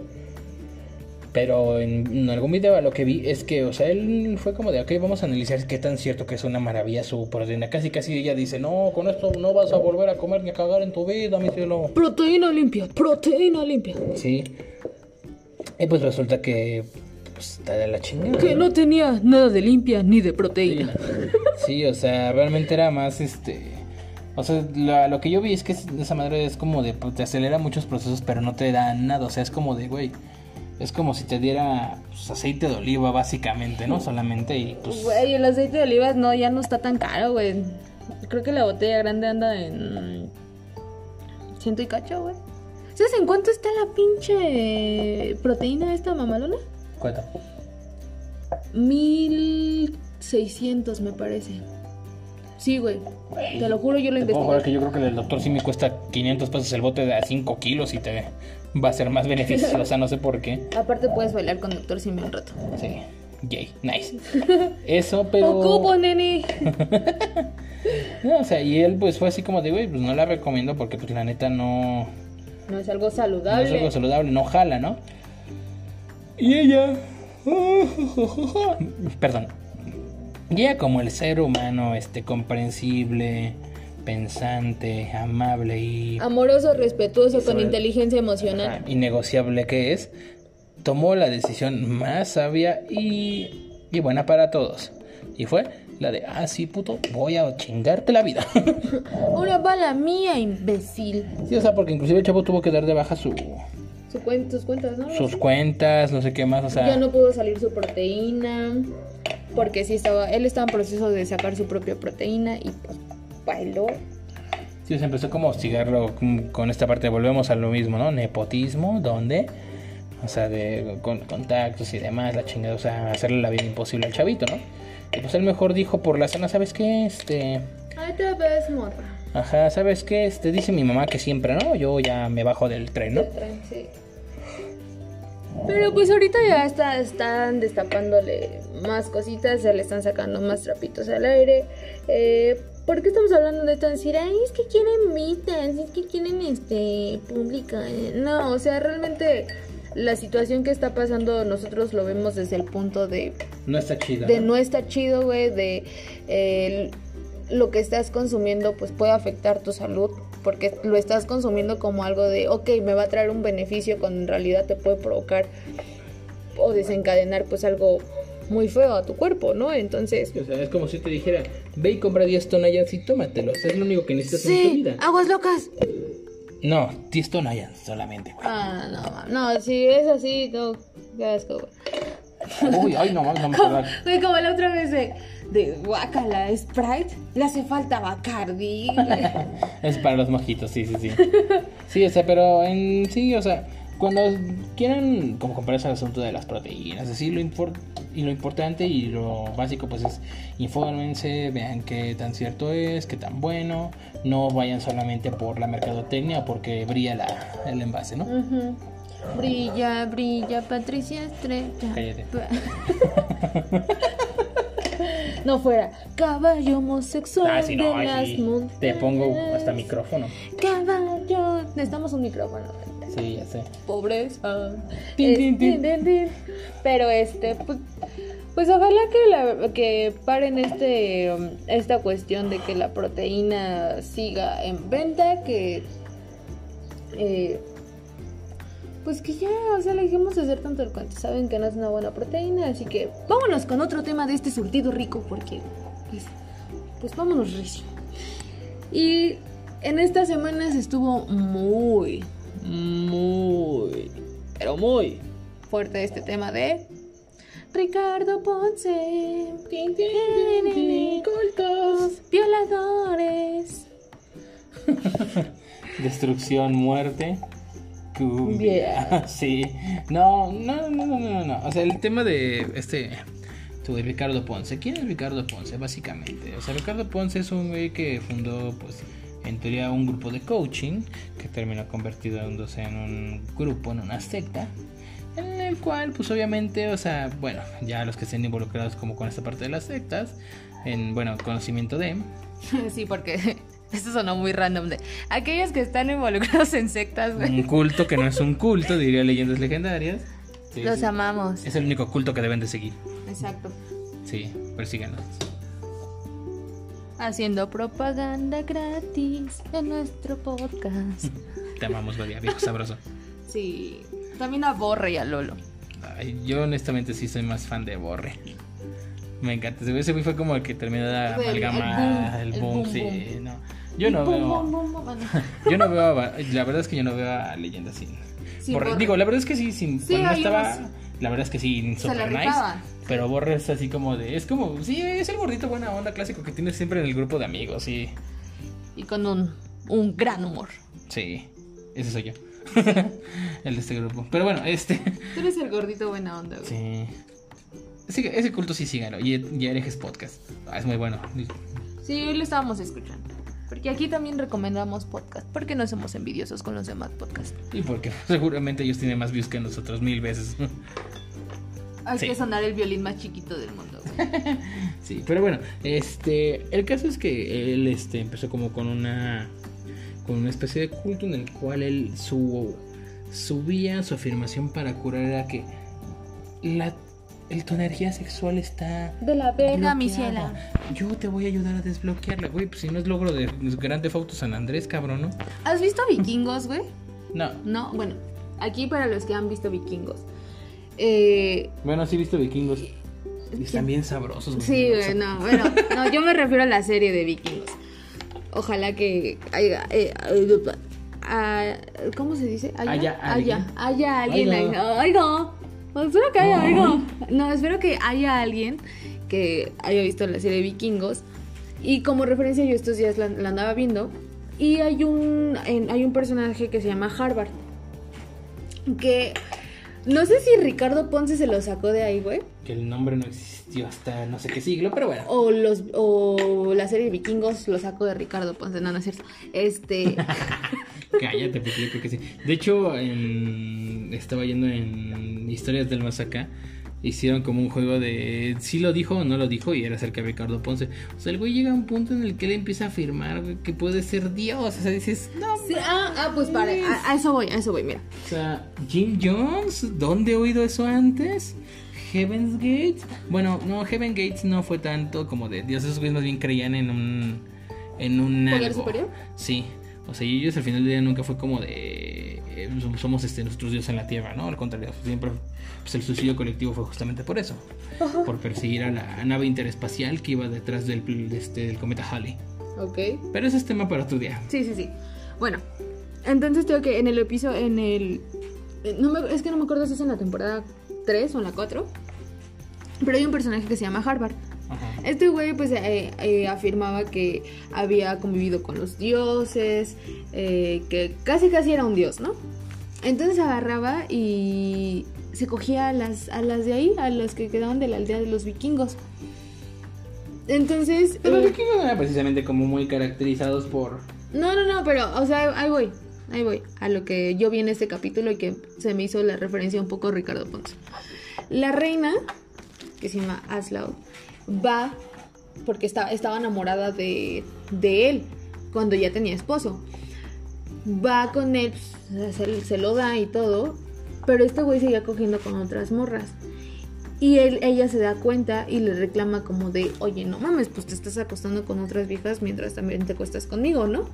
Pero en, en algún video a lo que vi es que, o sea, él fue como de, ok, vamos a analizar qué tan cierto que es una maravilla su proteína. Casi, casi ella dice, no, con esto no vas a volver a comer ni a cagar en tu vida, mi cielo. Proteína limpia, proteína limpia. Sí. Y pues resulta que, pues, está de la chingada. Que no tenía nada de limpia ni de proteína. Sí, o sea, realmente era más este. O sea, la- lo que yo vi es que es- esa madre es como de. pues, te acelera muchos procesos, pero no te da nada. O sea, es como de, güey. Es como si te diera pues, aceite de oliva, básicamente, ¿no? Solamente y pues. Güey, el aceite de olivas no, ya no está tan caro, güey. Creo que la botella grande anda en. Ciento y cacho, güey. ¿Sabes en cuánto está la pinche proteína esta mamalona? ¿Cuánto? 1600 me parece. Sí, güey. Te lo juro, yo lo investigué. que yo creo que el doctor sí me cuesta 500 pesos el bote de a 5 kilos y te va a ser más beneficiosa, no sé por qué. *laughs* Aparte puedes bailar con Doctor Simi un rato. Sí. Yay, nice. *laughs* Eso, pero. Ocupo, nene. *laughs* No, o sea, y él pues fue así como de, güey, pues no la recomiendo porque pues la neta no. No es algo No saludable. es algo saludable, no jala, ¿no? Y ella. Perdón. Y ella, como el ser humano, este, comprensible, pensante, amable y. Amoroso, respetuoso, con inteligencia emocional. Ajá, innegociable que es, tomó la decisión más sabia y, y buena para todos. Y fue la de, ah, sí, puto, voy a chingarte la vida. *laughs* Una bala mía, imbécil. sí, o sea, porque inclusive el chavo tuvo que dar de baja su, Su cuen- sus cuentas, ¿no? sus cuentas, no sé qué más, o sea... Ya no pudo salir su proteína. Porque sí estaba. Él estaba en proceso de sacar su propia proteína y pues bailó. Sí, se empezó como a hostigarlo con, esta parte, volvemos a lo mismo, ¿no? Nepotismo, donde O sea, de, con contactos y demás, la chingada, o sea, hacerle la vida imposible al chavito, ¿no? Y pues él mejor dijo por la zona, ¿sabes qué? Este... Ahí te ves, morra. Ajá, ¿sabes qué? Este, dice mi mamá que siempre, ¿no? Yo ya me bajo del tren, ¿no? Del tren, sí. Pero pues ahorita ya está, están destapándole más cositas, se le están sacando más trapitos al aire. Eh, ¿Por qué estamos hablando de esto? Decir, ay, es que quieren mitas, es que quieren este pública. No, o sea, realmente la situación que está pasando nosotros lo vemos desde el punto de No está chido. de ¿no? no está chido, güey, de eh, lo que estás consumiendo pues puede afectar tu salud porque lo estás consumiendo como algo de, ok, me va a traer un beneficio cuando en realidad te puede provocar o desencadenar pues algo muy feo a tu cuerpo, ¿no? Entonces... O sea, es como si te dijera, ve y compra 10 tonallas y tómatelos. Es lo único que necesitas en tu Sí, vida. aguas locas. No, 10 tonallas solamente, güey. Ah, no, no, si es así, no, qué asco, güey. Uy, ay, no, no me Como, acuerdo. güey, como la otra vez de, de guacala, Sprite, le hace falta Bacardi. *laughs* Es para los mojitos, sí, sí, sí. Sí, o sea, pero en sí, o sea, cuando quieran como compararse al asunto de las proteínas, así lo y lo importante y lo básico pues es infórmense, vean qué tan cierto es, qué tan bueno, no vayan solamente por la mercadotecnia porque brilla la, el envase, ¿no? Brilla, brilla, Patricia Estrella. Cállate. *laughs* No fuera caballo homosexual Ah, sí, no, de las sí. montañas. Te pongo hasta micrófono. Caballo. Necesitamos un micrófono. Sí, ya sé. Pobreza. Tin, tin, tin. Pero este, pues, pues ojalá que, la, que paren este, um, esta cuestión de que la proteína siga en venta, que eh, pues que ya, o sea, le dejemos de hacer tanto el cuento. Saben que no es una buena proteína, así que vámonos con otro tema de este surtido rico, porque pues, pues vámonos recio. Y en estas semanas estuvo muy, muy, pero muy fuerte este tema de Ricardo Ponce. Cultos, violadores. *laughs* Destrucción, muerte. Cumbia. *laughs* Sí. No, no, no, no, no, no. O sea, el tema de este. de Ricardo Ponce. ¿Quién es Ricardo Ponce? Básicamente. O sea, Ricardo Ponce es un güey que fundó, pues, en teoría un grupo de coaching. Que terminó convirtiéndose en un grupo, en una secta. En el cual, pues, obviamente, o sea, bueno, ya los que estén involucrados como con esta parte de las sectas. En, bueno, conocimiento de. *laughs* Sí, porque *laughs* esto sonó muy random de aquellos que están involucrados en sectas, güey. Un culto que no es un culto, diría leyendas legendarias. Sí, Los sí. amamos. Es el único culto que deben de seguir. Exacto. Sí, persíganos. Haciendo propaganda gratis en nuestro podcast. *laughs* Te amamos, Gloria, viejo sabroso. *laughs* Sí. También a Borre y a Lolo. Ay, yo honestamente sí soy más fan de Borre. Me encanta. Ese güey- fue como el que terminó de El- el amalgamar, el boom, el boom, sí, no. Yo no veo, *laughs* yo no veo, a- la verdad es que yo no veo a Leyendas sin Sí, Borre. Borre. Digo, la verdad es que sí, sin, Sí, cuando no hay estaba, unos- la verdad es que sí, super nice. Pero Borre es así como de, es como, sí, es el gordito buena onda clásico que tienes siempre en el grupo de amigos, sí. Y con un, un gran humor. Sí, ese soy yo. *laughs* el de este grupo. Pero bueno, este. Tú eres el gordito buena onda, güey. Sí. Sigue- ese culto sí síganlo. Y, y herejes podcast. Ah, es muy bueno. Sí, hoy lo estábamos escuchando. Porque aquí también recomendamos podcast. Porque no somos envidiosos con los demás podcasts. Y porque seguramente ellos tienen más views que nosotros mil veces. Hay Sí. que sonar el violín más chiquito del mundo. güey. *laughs* Sí, pero bueno, este. El caso es que él este, empezó como con una. Con una especie de culto en el cual él su, subía su afirmación para curar era que la, el- tu energía sexual está De la verga, mi ciela. Yo te voy a ayudar a desbloquearla, güey. Pues si no es logro de Grande Auto San Andrés, cabrón, ¿no? ¿Has visto vikingos, güey? No. No, bueno. Aquí para los que han visto vikingos. Eh, Bueno, sí he visto vikingos. Y están bien sabrosos, güey. Sí, güey, no, bueno, no, yo me refiero a la serie de vikingos. Ojalá que haya, eh, ¿cómo se dice? Haya haya, haya alguien. Ahí. Oiga, espero que haya algo. No, espero que haya alguien que haya visto la serie de vikingos. Y como referencia, yo estos días la, la andaba viendo. Y hay un, en- hay un personaje que se llama Harvard. Que No sé si Ricardo Ponce se lo sacó de ahí, güey. Que el nombre no existió hasta no sé qué siglo, pero bueno. O, los, o la serie Vikingos lo sacó de Ricardo Ponce. No, no es cierto. Este. *laughs* Cállate, porque yo creo que sí. De hecho, estaba yendo en Historias del Más Acá hicieron como un juego de si lo dijo o no lo dijo y era acerca de Ricardo Ponce. O sea, el güey llega a un punto en el que él empieza a afirmar que puede ser Dios. O sea, dices, no. ah, ah, pues para, a, eso voy, a eso voy, mira. O sea, Jim Jones, ¿dónde he oído eso antes? Heaven's Gates. Bueno, no, Heaven Gates no fue tanto como de Dios, esos güeyes más bien creían en un. En un. ¿Poder superior? Sí. O sea, ellos al final del día nunca fue como de. Eh, somos este, nosotros Dios en la tierra, ¿no? Al contrario, siempre pues el suicidio colectivo fue justamente por eso, por perseguir a la nave interespacial que iba detrás del, este, del cometa Halley. Ok. Pero ese es tema para otro día. Sí, sí, sí. Bueno, entonces tengo que en el episodio, en el... No es que no me acuerdo si es en la temporada 3 o en la 4, pero hay un personaje que se llama Harvard. Este güey pues eh, eh, afirmaba que había convivido con los dioses, eh, que casi casi era un dios, ¿no? Entonces agarraba y se cogía a las, a las de ahí, a las que quedaban de la aldea de los vikingos. Entonces... Pero los vikingos no eran precisamente como muy caracterizados por... No, no, no, pero, o sea, ahí voy, ahí voy, a lo que yo vi en este capítulo y que se me hizo la referencia un poco Ricardo Ponce. La reina, que se llama Aslaug, va porque está, estaba enamorada de, de él cuando ya tenía esposo. Va con él, se, se lo da y todo, pero este güey seguía cogiendo con otras morras. Y él, ella se da cuenta y le reclama como de, oye, no mames, pues te estás acostando con otras viejas mientras también te acuestas conmigo, ¿no?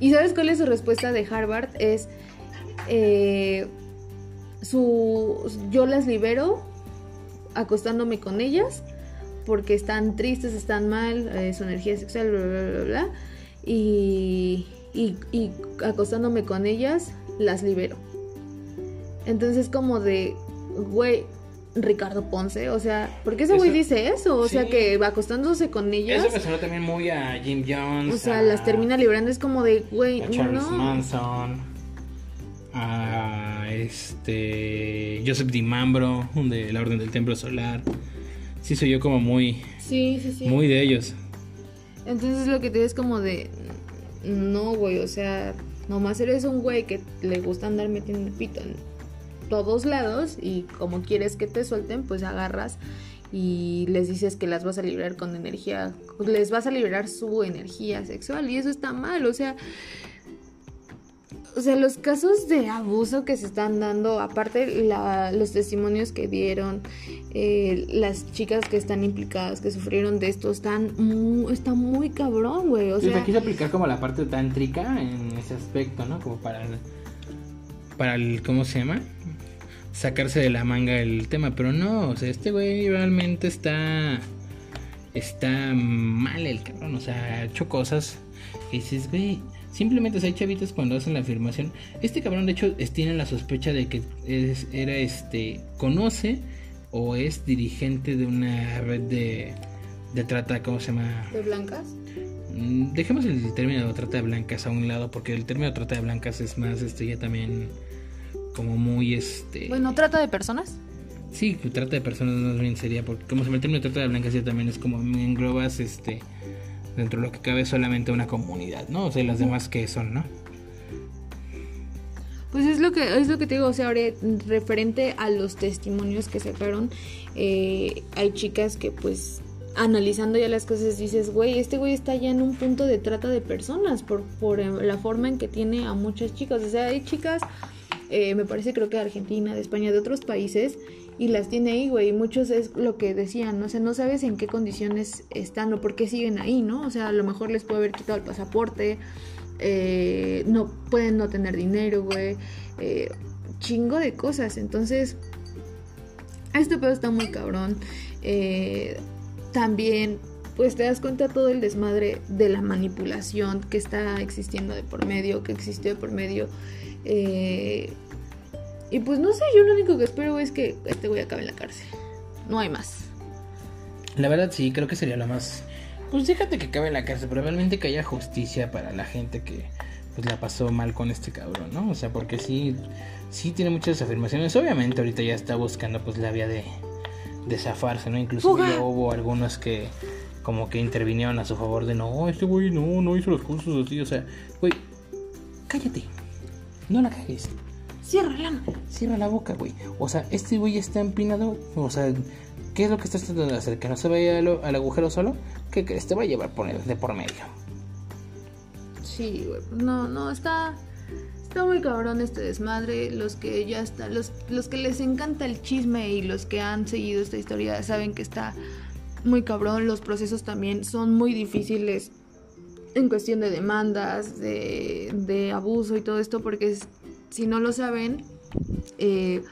¿Y sabes cuál es su respuesta de Harvard? Es, eh, su, yo las libero acostándome con ellas porque están tristes, están mal, eh, su energía sexual, bla, bla, bla, bla. y, y acostándome con ellas, las libero. Entonces como de, güey, Ricardo Ponce, o sea, ¿por qué ese güey dice eso? O sea, que va acostándose con ellas. Eso me sonó también muy a Jim Jones. O sea, las termina librando, es como de, güey, Charles Manson, a este Joseph DiMambro, de la Orden del Templo Solar. Sí, soy yo como muy. Sí, sí, sí. Muy de ellos. Entonces lo que te es como de. No, güey, o sea, nomás eres un güey que le gusta andar metiendo el pito en todos lados y como quieres que te suelten, pues agarras y les dices que las vas a liberar con energía, les vas a liberar su energía sexual y eso está mal, o sea, o sea, los casos de abuso que se están dando, aparte los testimonios que dieron, eh, las chicas que están implicadas, que sufrieron de esto, están muy, está muy cabrón, güey. O sea, quise aplicar como la parte tántrica en ese aspecto, ¿no? Como para para el, ¿cómo se llama? sacarse de la manga el tema, pero no, o sea, este güey realmente está está mal el cabrón, o sea, ha hecho cosas que dices, güey, simplemente, o sea, hay chavitos cuando hacen la afirmación, este cabrón de hecho tiene la sospecha de que es, era este, conoce o es dirigente de una red de, de trata, ¿cómo se llama? ¿De blancas? Mm, dejemos el término de trata de blancas a un lado, porque el término de trata de blancas es más, este, ya también como muy este. Bueno, trata de personas. Sí, trata de personas más bien sería, porque como se me termina trata de blancas ya también es como englobas este dentro de lo que cabe solamente una comunidad, ¿no? O sea, las demás que son, ¿no? Pues es lo que es lo que te digo, o sea, ahora referente a los testimonios que sacaron, eh, hay chicas que pues analizando ya las cosas dices, güey, este güey está ya en un punto de trata de personas por, por la forma en que tiene a muchas chicas, o sea, hay chicas eh, me parece creo que de Argentina, de España, de otros países, y las tiene ahí, güey. Muchos es lo que decían, ¿no? o sea, no sabes en qué condiciones están o por qué siguen ahí, ¿no? O sea, a lo mejor les puede haber quitado el pasaporte, eh, no pueden no tener dinero, güey. Eh, chingo de cosas. Entonces, este pedo está muy cabrón. también pues te das cuenta todo el desmadre de la manipulación que está existiendo de por medio, que existió de por medio eh, y pues no sé, yo lo único que espero es que este güey acabe en la cárcel. No hay más. La verdad sí, creo que sería lo más... Pues déjate que acabe en la cárcel, probablemente que haya justicia para la gente que pues la pasó mal con este cabrón, ¿no? O sea, porque sí, sí tiene muchas afirmaciones. Obviamente ahorita ya está buscando pues la vía de, de zafarse, ¿no? Incluso hubo algunos que como que intervinieron a su favor de no, este güey no, no hizo las cosas así, o sea, güey, cállate, no la cagues. Cierra Cierra la boca, güey. O sea, este güey está empinado. O sea, ¿qué es lo que estás tratando de hacer? ¿Que no se vaya al, agujero solo? ¿Qué crees? Te va a llevar por de por medio. Sí, güey. No, no, está. Está muy cabrón este desmadre. Los que ya están. Los, los que les encanta el chisme y los que han seguido esta historia saben que está muy cabrón. Los procesos también son muy difíciles en cuestión de demandas, de, de abuso y todo esto, porque es si no lo saben, eh,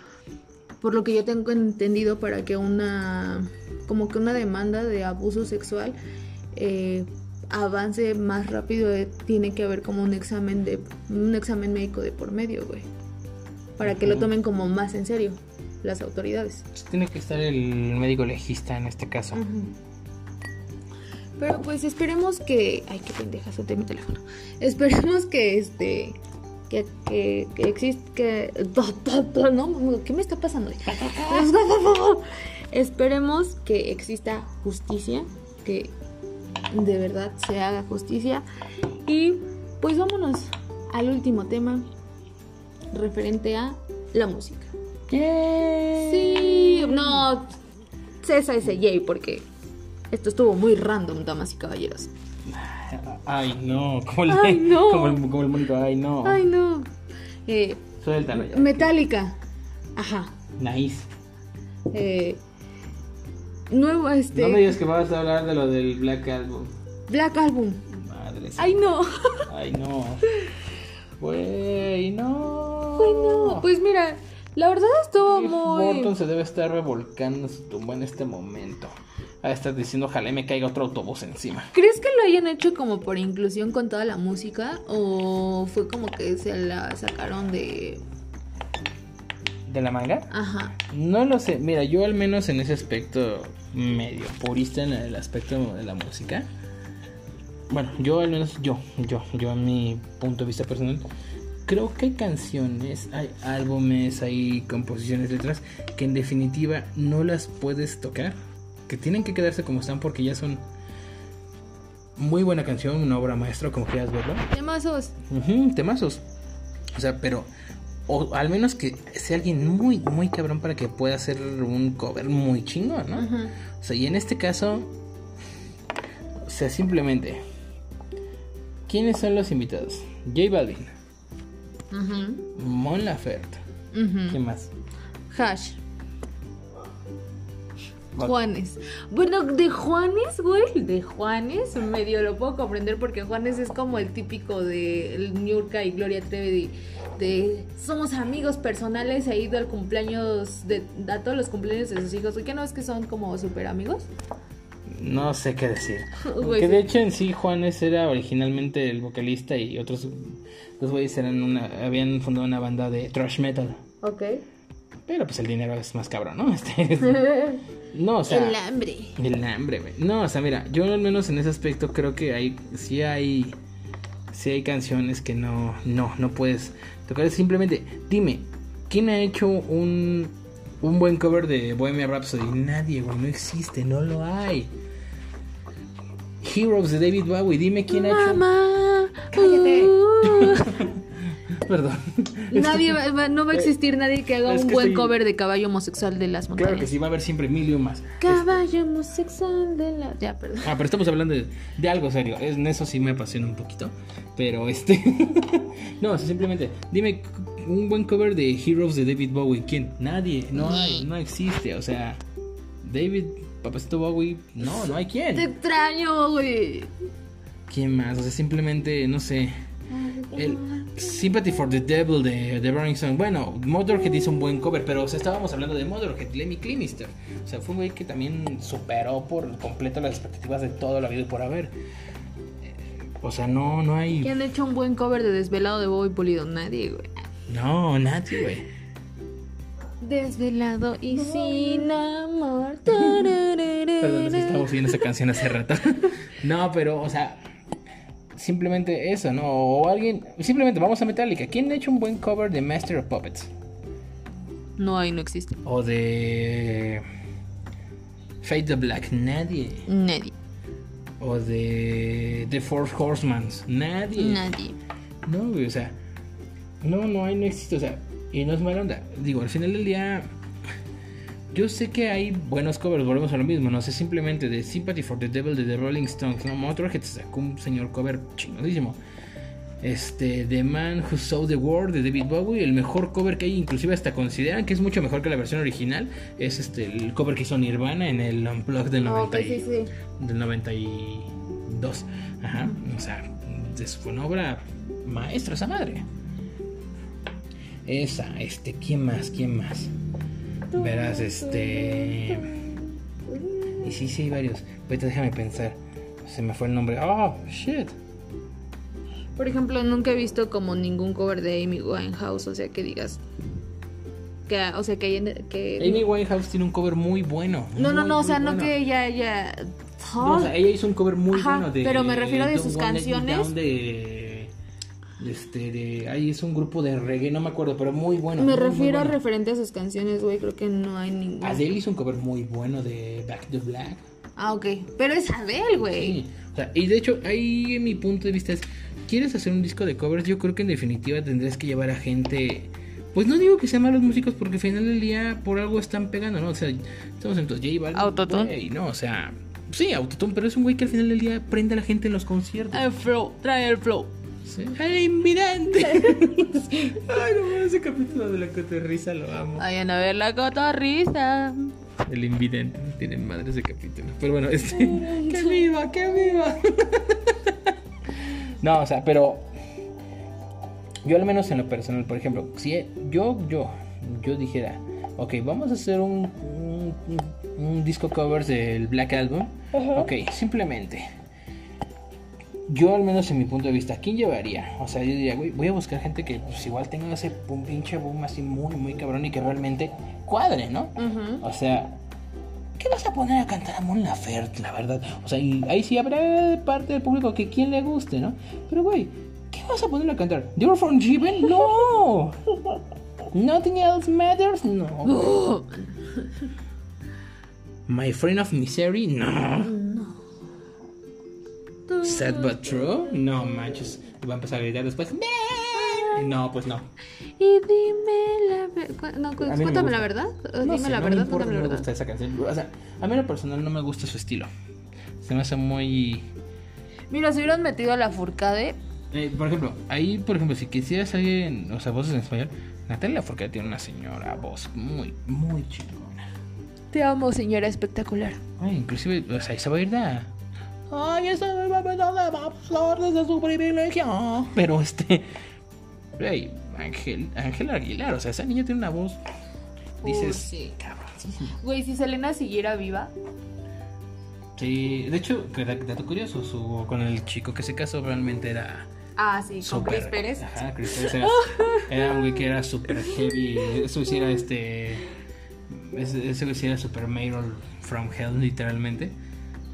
por lo que yo tengo entendido, para que una, como que una demanda de abuso sexual eh, avance más rápido, eh, tiene que haber como un examen de, un examen médico de por medio, güey, para que lo tomen como más en serio las autoridades. Tiene que estar el médico legista en este caso. Pero pues esperemos que. Ay, qué pendeja, solté mi teléfono. Esperemos que este que, que, que existe, que... *laughs* ¿no? ¿Qué me está pasando? *laughs* Esperemos que exista justicia, que de verdad se haga justicia. Y pues vámonos al último tema referente a la música. Sí, no, cesa ese yay porque esto estuvo muy random, damas y caballeros. Ay, no. *laughs* Como el, ay, no. Como el, como el monito, ay, no. Ay, no. Eh, Suéltalo ya. Metallica. Ajá. Nice. Eh, nuevo, este. No me digas que vas a hablar de lo del Black Album. Black Album. Madre Ay, no. *laughs* Ay, no. Güey, no. Güey, no. Pues mira, la verdad estuvo muy. Morton se debe estar revolcando su tumba en este momento a estar diciendo, ojalá me caiga otro autobús encima. ¿Crees que lo hayan hecho como por inclusión con toda la música? ¿O fue como que se la sacaron de... ¿De la manga? Ajá. No lo sé. Mira, yo al menos en ese aspecto medio purista en el aspecto de la música. Bueno, yo al menos yo, yo, yo a mi punto de vista personal, creo que hay canciones, hay álbumes, hay composiciones, letras que en definitiva no las puedes tocar que tienen que quedarse como están porque ya son muy buena canción, una obra maestra, como quieras verlo. Temazos. temazos. O sea, pero o al menos que sea alguien muy, muy cabrón para que pueda hacer un cover muy chingón, ¿no? O sea, y en este caso, o sea, simplemente, ¿quiénes son los invitados? J Balvin, Mon Laferte, ¿qué más? Hash. Juanes. Bueno, de Juanes, güey, de Juanes, medio lo puedo comprender porque Juanes es como el típico de Niurka y Gloria Trevi de, somos amigos personales, ha ido al cumpleaños, de, a todos los cumpleaños de sus hijos. ¿Qué no es que son como súper amigos? No sé qué decir. *laughs* Porque de hecho en sí Juanes era originalmente el vocalista y otros dos güeyes eran una, habían fundado una banda de thrash metal. Ok. Pero pues el dinero es más cabrón, ¿no? *laughs* Este, *laughs* no, o sea. El hambre. El hambre, güey. No, o sea, mira, yo al menos en ese aspecto creo que hay. Sí hay. Sí hay canciones que no. No, no puedes tocar. Simplemente, dime, ¿quién ha hecho un. Un buen cover de Bohemia Rhapsody? Nadie, güey. No existe, no lo hay. Heroes de David Bowie, dime quién ha hecho. Cállate. *laughs* *laughs* Perdón. Nadie va, no va a eh, existir nadie que haga un buen cover de caballo homosexual de las montañas. Claro que sí, va a haber siempre mil y más. Caballo homosexual de la. Ya, perdón. Ah, pero estamos hablando de, algo serio. En eso sí me apasiona un poquito. Pero este. *laughs* no, simplemente. Dime un buen cover de Heroes de David Bowie. ¿Quién? Nadie. No hay, no existe. O sea, David, Papacito Bowie. No, no hay quien. Te extraño, güey. ¿Quién más? O sea, simplemente, no sé. El Sympathy for the Devil de, The Rolling Stone. Bueno, Motorhead hizo un buen cover, pero estábamos hablando de Motorhead, Lemmy Kilmister. O sea, fue un güey que también superó por completo las expectativas de todo la vida y por haber. O sea, no, no hay. ¿Quién ha hecho un buen cover de Desvelado de Bobby Pulido? Nadie, güey. No, nadie, güey. Desvelado y sin amor. Perdón, estamos viendo esa canción hace rato. *laughs* no, pero, o sea, simplemente eso, ¿no? O alguien, simplemente vamos a Metallica. ¿Quién ha hecho un buen cover de Master of Puppets? No hay, no existe. O de Fate the Black, nadie. Nadie. O de The Four Horsemans, nadie. Nadie. No, güey, o sea, no, no hay, no existe, o sea, y no es mala onda. Digo, al final del día, yo sé que hay buenos covers, volvemos a lo mismo, no sé, simplemente de Sympathy for the Devil de The Rolling Stones, ¿no? Motorhead sacó un señor cover chingodísimo. Este, The Man Who Saw the World de David Bowie, el mejor cover que hay, inclusive hasta consideran que es mucho mejor que la versión original, es este, el cover que hizo Nirvana en el Unplugged del, 90 y- sí, sí. del 92. Ajá, o sea, es- una obra maestra esa madre. Esa, este, ¿quién más? ¿Quién más? Verás, este. Y sí, sí, hay varios. Ahorita déjame pensar. Se me fue el nombre. Oh, shit. Por ejemplo, nunca he visto como ningún cover de Amy Winehouse, o sea, que digas que o sea, que, hay- que Amy Winehouse tiene un cover muy bueno. No, no, muy, no, o sea, no que ella ella No, o sea, ella hizo un cover muy Ajá, bueno de. pero me refiero de sus canciones. De. De Este, de. Ahí es un grupo de reggae, no me acuerdo, pero muy bueno. me muy, muy refiero bueno. referente a sus canciones, güey, creo que no hay ningún. Adele hizo un cover muy bueno de Back to Black. Ah, ok, pero es Adele, güey. Sí. O sea, y de hecho, ahí en mi punto de vista es: ¿quieres hacer un disco de covers? Yo creo que en definitiva tendrías que llevar a gente. Pues no digo que sean malos músicos porque al final del día por algo están pegando, ¿no? O sea, estamos en J Balvin. Autotune. No, o sea, sí, autotune, pero es un güey que al final del día prende a la gente en los conciertos. El flow, trae el flow. Sí. ¡El invidente! *laughs* Ay, no, ese capítulo de la cotorrisa lo amo. Vayan a ver la cotorrisa. El invidente, no tiene madre ese capítulo. Pero bueno, este. *laughs* ¡Que viva, que viva! *laughs* no, o sea, pero. Yo al menos en lo personal, por ejemplo, si yo, yo, yo dijera, ok, vamos a hacer un, un, un disco covers del Black Album. Ok, simplemente. Yo al menos en mi punto de vista, ¿quién llevaría? O sea, yo diría, güey, voy a buscar gente que pues igual tenga ese pinche boom así muy, muy cabrón y que realmente cuadre, ¿no? O sea, ¿qué vas a poner a cantar a Mon Laferte, la verdad? O sea, y ahí sí habrá parte del público que quien le guste, ¿no? Pero, güey, ¿qué vas a poner a cantar? ¿The From Given? ¡No! ¿Nothing Else Matters? No. *gasps* ¿My Friend of Misery? No. ¿Sad But True? No, manches. Va a empezar a gritar después. No, pues no. Y dime la verdad. No, A me cuéntame la verdad. No dime sé, la no me verdad, importa, cuéntame no me gusta esa canción. O sea, a mí en lo personal no me gusta su estilo. Se me hace muy... Mira, si hubieran metido a la Furcade. Eh, por ejemplo, ahí, por ejemplo, si quisieras alguien, o sea, voces en español, Natalia Lafourcade tiene una señora voz muy, muy chingona. Te amo, señora espectacular. Ay, inclusive, o sea, ahí se va a ir de... Ay, esa flor desde su privilegio. Pero este... Hey, Ángel, Ángel Aguilar, o sea, esa niña tiene una voz... Dices... Uh, sí. Güey, si Selena siguiera viva. Sí, de hecho, dato curioso, su, con el chico que se casó realmente era... Ah, sí, con Súper- Chris Pérez. Ajá, Chris Pérez era, *laughs* era un güey que era súper heavy. Eso sí era este. Ese, güey era super Mayor from Hell, literalmente.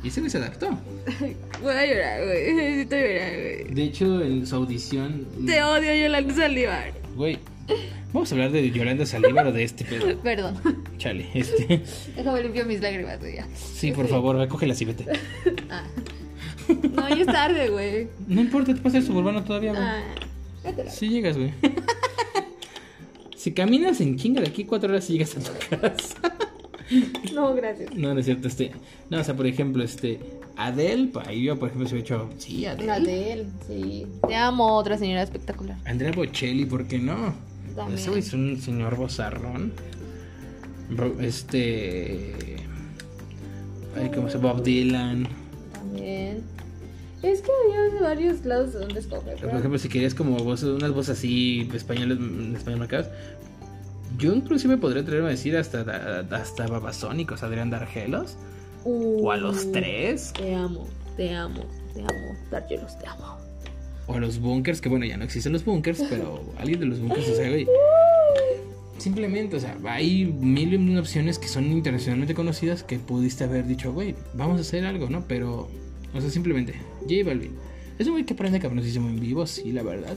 Y ese güey se adaptó. *laughs* Voy a llorar, güey. Necesito llorar, güey. De hecho, en su audición. Te odio, Yolanda Saldívar. Güey, vamos a hablar de Yolanda Saldívar o de este pedo. *laughs* Perdón. Chale, este. *laughs* Déjame limpio mis lágrimas, güey. ya. Sí, por favor, recógelas y vete. Ah. No, ya es tarde, güey. No importa, te pasas suburbano todavía, güey. Ah, vete Sí llegas, güey. Si caminas en chinga de aquí cuatro horas, sí llegas a tu casa. *laughs* No, gracias. No, no es cierto, este. No, o sea, por ejemplo, este. Adele, y yo, por ejemplo, se hubiera hecho. Sí, Adele. La de él, sí. Te amo, otra señora espectacular. Andrea Bocelli, ¿por qué no? También. Ese güey es un señor bozarrón. Este. Ay, ¿cómo se Bob Dylan. También. Es que había varios lados de donde escoger. Por ejemplo, si querías como voces, unas voces así españoles, en español marcadas. Yo inclusive podría atreverme a decir hasta, hasta babasónicos, Adrián Dargelos. O a los tres. Te amo, te amo, te amo. Dargelos, te amo. O a los bunkers, que bueno, ya no existen los bunkers, *laughs* pero alguien de los bunkers, o sea, güey. Simplemente, o sea, hay mil y una opciones que son internacionalmente conocidas que pudiste haber dicho, güey, vamos a hacer algo, ¿no? Pero, o sea, simplemente, J Balvin. Es un güey que prende cabronísimo en vivo, sí, la verdad.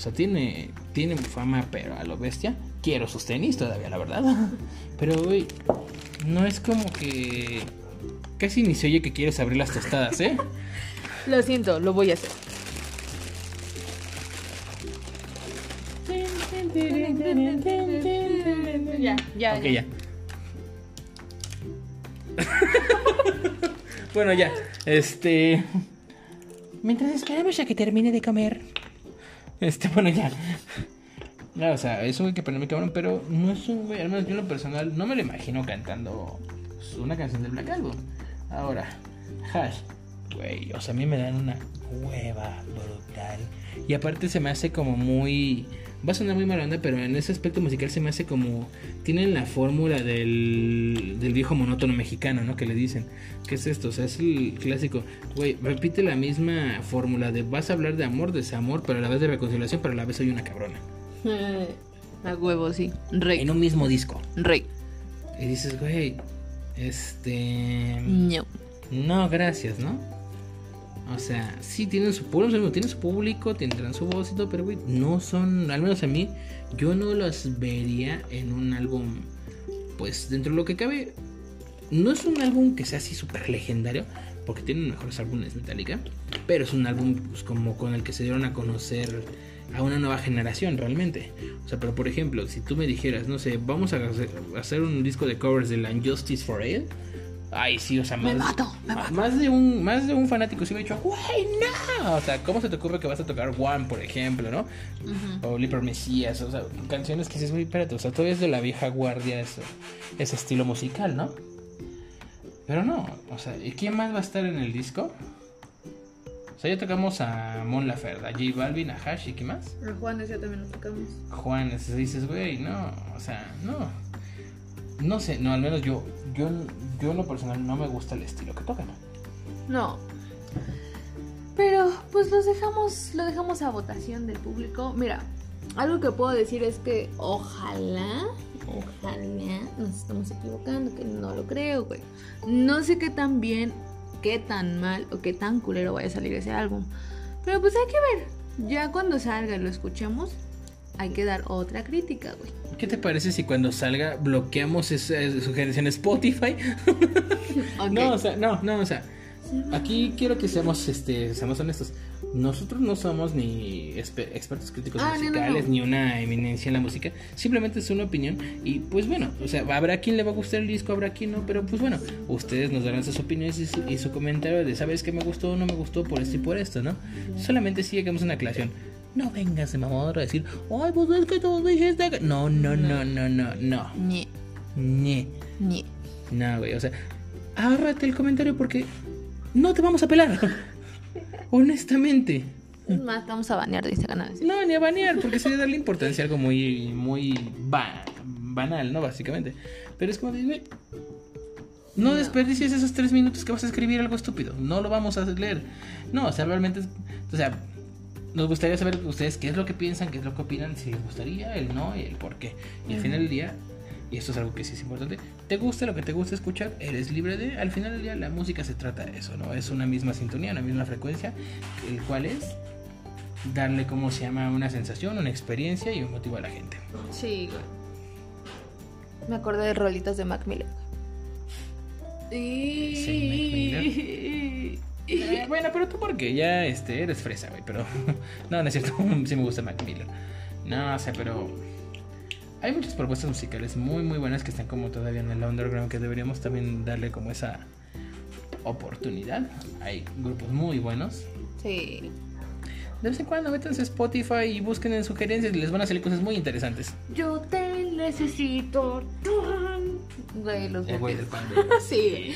O sea, tiene, tiene fama, pero a lo bestia. Quiero sus tenis todavía, la verdad. *laughs* Pero, güey, no es como que... Casi ni se oye que quieres abrir las tostadas, ¿eh? Lo siento, lo voy a hacer. Ya, ya. Ok, ya. *laughs* bueno, ya. Este. Mientras esperamos a que termine de comer. Este, *laughs* bueno, ya. Ya, o sea, es un güey que prende mi cabrón, pero no es un güey, al menos yo en lo personal, no me lo imagino cantando una canción del Black Album. Ahora, Hash, güey, o sea, a mí me dan una hueva brutal. Y aparte se me hace como muy. Va a sonar muy mal onda, pero en ese aspecto musical se me hace como. Tienen la fórmula del, del viejo monótono mexicano, ¿no? Que le dicen. ¿Qué es esto? O sea, es el clásico. Güey, repite la misma fórmula de vas a hablar de amor, desamor, pero a la vez de reconciliación, pero a la vez soy una cabrona. A huevo, sí. Rey. En un mismo disco. Rey. Y dices, güey, este. No. No, gracias, ¿no? O sea, sí tienen su público, tienen su público, tendrán su voz y todo, pero güey, no son, al menos a mí, yo no las vería en un álbum, pues dentro de lo que cabe, no es un álbum que sea así súper legendario, porque tienen mejores álbumes Metallica, pero es un álbum pues, como con el que se dieron a conocer a una nueva generación realmente. O sea, pero por ejemplo, si tú me dijeras, no sé, vamos a hacer, un disco de covers de la Injustice for All, Ay, sí, o sea, más, Me mato, me mato. más de un más de un fanático sí me ha dicho, "Güey, no." O sea, ¿cómo se te ocurre que vas a tocar One, por ejemplo, no? O Liper Mesías, o sea, canciones que dices, "Güey, espérate, o sea, todavía es de la vieja guardia ese, ese estilo musical, ¿no?" Pero no, o sea, ¿y quién más va a estar en el disco? O sea, ya tocamos a Mon Laferte, a J Balvin, a Hash y ¿qué más? A Juan, ese también lo tocamos. Juan, es- dices, güey, no, o sea, no. No sé, no, al menos yo, yo, yo en lo personal no me gusta el estilo que tocan. No. Pero pues los dejamos, lo dejamos a votación del público. Mira, algo que puedo decir es que ojalá, ojalá nos estamos equivocando, que no lo creo, güey. No sé qué tan bien, qué tan mal o qué tan culero vaya a salir ese álbum. Pero pues hay que ver. Ya cuando salga y lo escuchemos, hay que dar otra crítica, güey. ¿Qué te parece si cuando salga bloqueamos esa sugerencia en Spotify? *laughs* Ok. No, o sea, no, no, o sea, aquí quiero que seamos, este, seamos honestos. Nosotros no somos ni expertos críticos Ah, no, no, musicales no. ni una eminencia en la música. Simplemente es una opinión y pues bueno, o sea, habrá quien le va a gustar el disco, habrá quien no, pero pues bueno, ustedes nos darán sus opiniones y su, y su comentario de sabes que me gustó o no me gustó por esto y por esto, ¿no? Solamente si llegamos a una aclaración. No vengas de mamador a decir, ay, pues es que tú dijiste que... No, no, no, no, no, no. Ñe, Ñe. ñe. No, güey, o sea, ahárrate el comentario porque no te vamos a pelar. *laughs* Honestamente. Es más, vamos a banear de a veces. No, ni a banear, porque sería darle importancia a algo muy, muy ba- banal, ¿no? Básicamente. Pero es como de, güey, no desperdicies esos tres minutos que vas a escribir algo estúpido. No lo vamos a leer. No, o sea, realmente, o sea, nos gustaría saber ustedes qué es lo que piensan, qué es lo que opinan, si les gustaría, el no y el por qué. Y al final del día, y esto es algo que sí es importante, te gusta lo que te gusta escuchar, eres libre de, al final del día la música se trata de eso, ¿no? Es una misma sintonía, una misma frecuencia, el cual es darle, como se llama, una sensación, una experiencia y un motivo a la gente. Sí, güey. Me acordé de rolitas de Mac Miller. Sí, Eh, bueno, pero tú porque ya este, eres fresa, güey, pero *laughs* no, no es cierto, *laughs* sí me gusta Mac Miller. No, o sea, pero hay muchas propuestas musicales muy, muy buenas que están como todavía en el underground que deberíamos también darle como esa oportunidad. Hay grupos muy buenos. Sí. De vez en cuando métanse a Spotify y busquen en sugerencias y les van a salir cosas muy interesantes. Yo te necesito. Güey, los El güey del pandero. *laughs* Sí.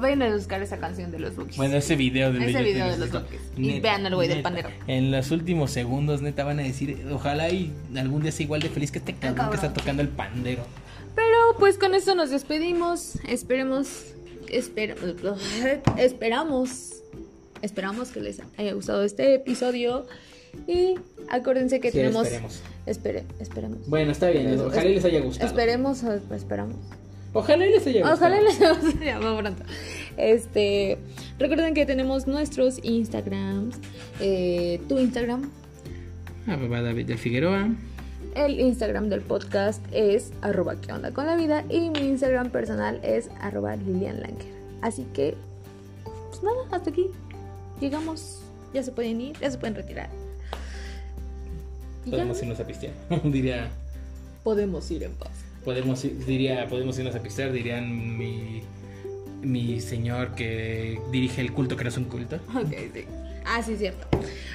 Vayan a buscar esa canción de los Bukis. Bueno, ese video del Ese video de los. Bukis. Y vean al güey del pandero. En los últimos segundos, neta, van a decir, ojalá y algún día sea igual de feliz que este cabrón que está tocando el pandero. Pero pues con esto nos despedimos. Esperemos. espera- *laughs* esperamos. Esperamos que les haya gustado este episodio. Y acuérdense que Sí, tenemos. esperemos. Espere, esperemos. Bueno, está bien, ojalá les haya gustado. Esperemos, esperamos. Ojalá y les haya gustado. Ojalá les *laughs* guste ya, muy pronto. Este, recuerden que tenemos nuestros Instagrams Eh, tu Instagram. Arroba David del Figueroa. El Instagram del podcast es arroba qué onda con la vida y mi Instagram personal es arroba Lilian Langer. Así que, pues nada, hasta aquí. Llegamos, ya se pueden ir, ya se pueden retirar. Podemos irnos a pistear. *laughs* diría. podemos ir en paz. Podemos ir- diría, podemos irnos a pistear, dirían mi, mi señor que dirige el culto que no es un culto. *laughs* Ok, sí. Ah, sí, es cierto.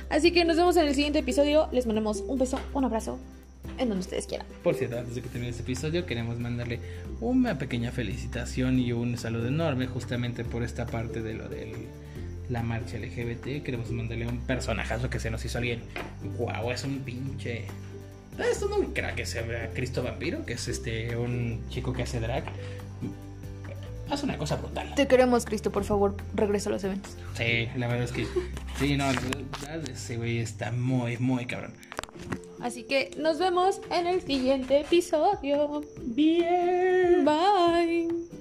Así que nos vemos en el siguiente episodio. Les mandamos un beso, un abrazo, en donde ustedes quieran. Por cierto, antes de que termine este episodio, queremos mandarle una pequeña felicitación y un saludo enorme justamente por esta parte de lo de la marcha LGBT. Queremos mandarle un personajazo que se nos hizo alguien. Guau, es un pinche. Es todo un crack que se llama Cristo Vampiro, que es este un chico que hace drag. Hace una cosa brutal. Te queremos, Cristo, por favor, regresa a los eventos. Sí, la verdad es que. Sí, no, ese güey está muy, muy cabrón. Así que nos vemos en el siguiente episodio. Bien. Bye.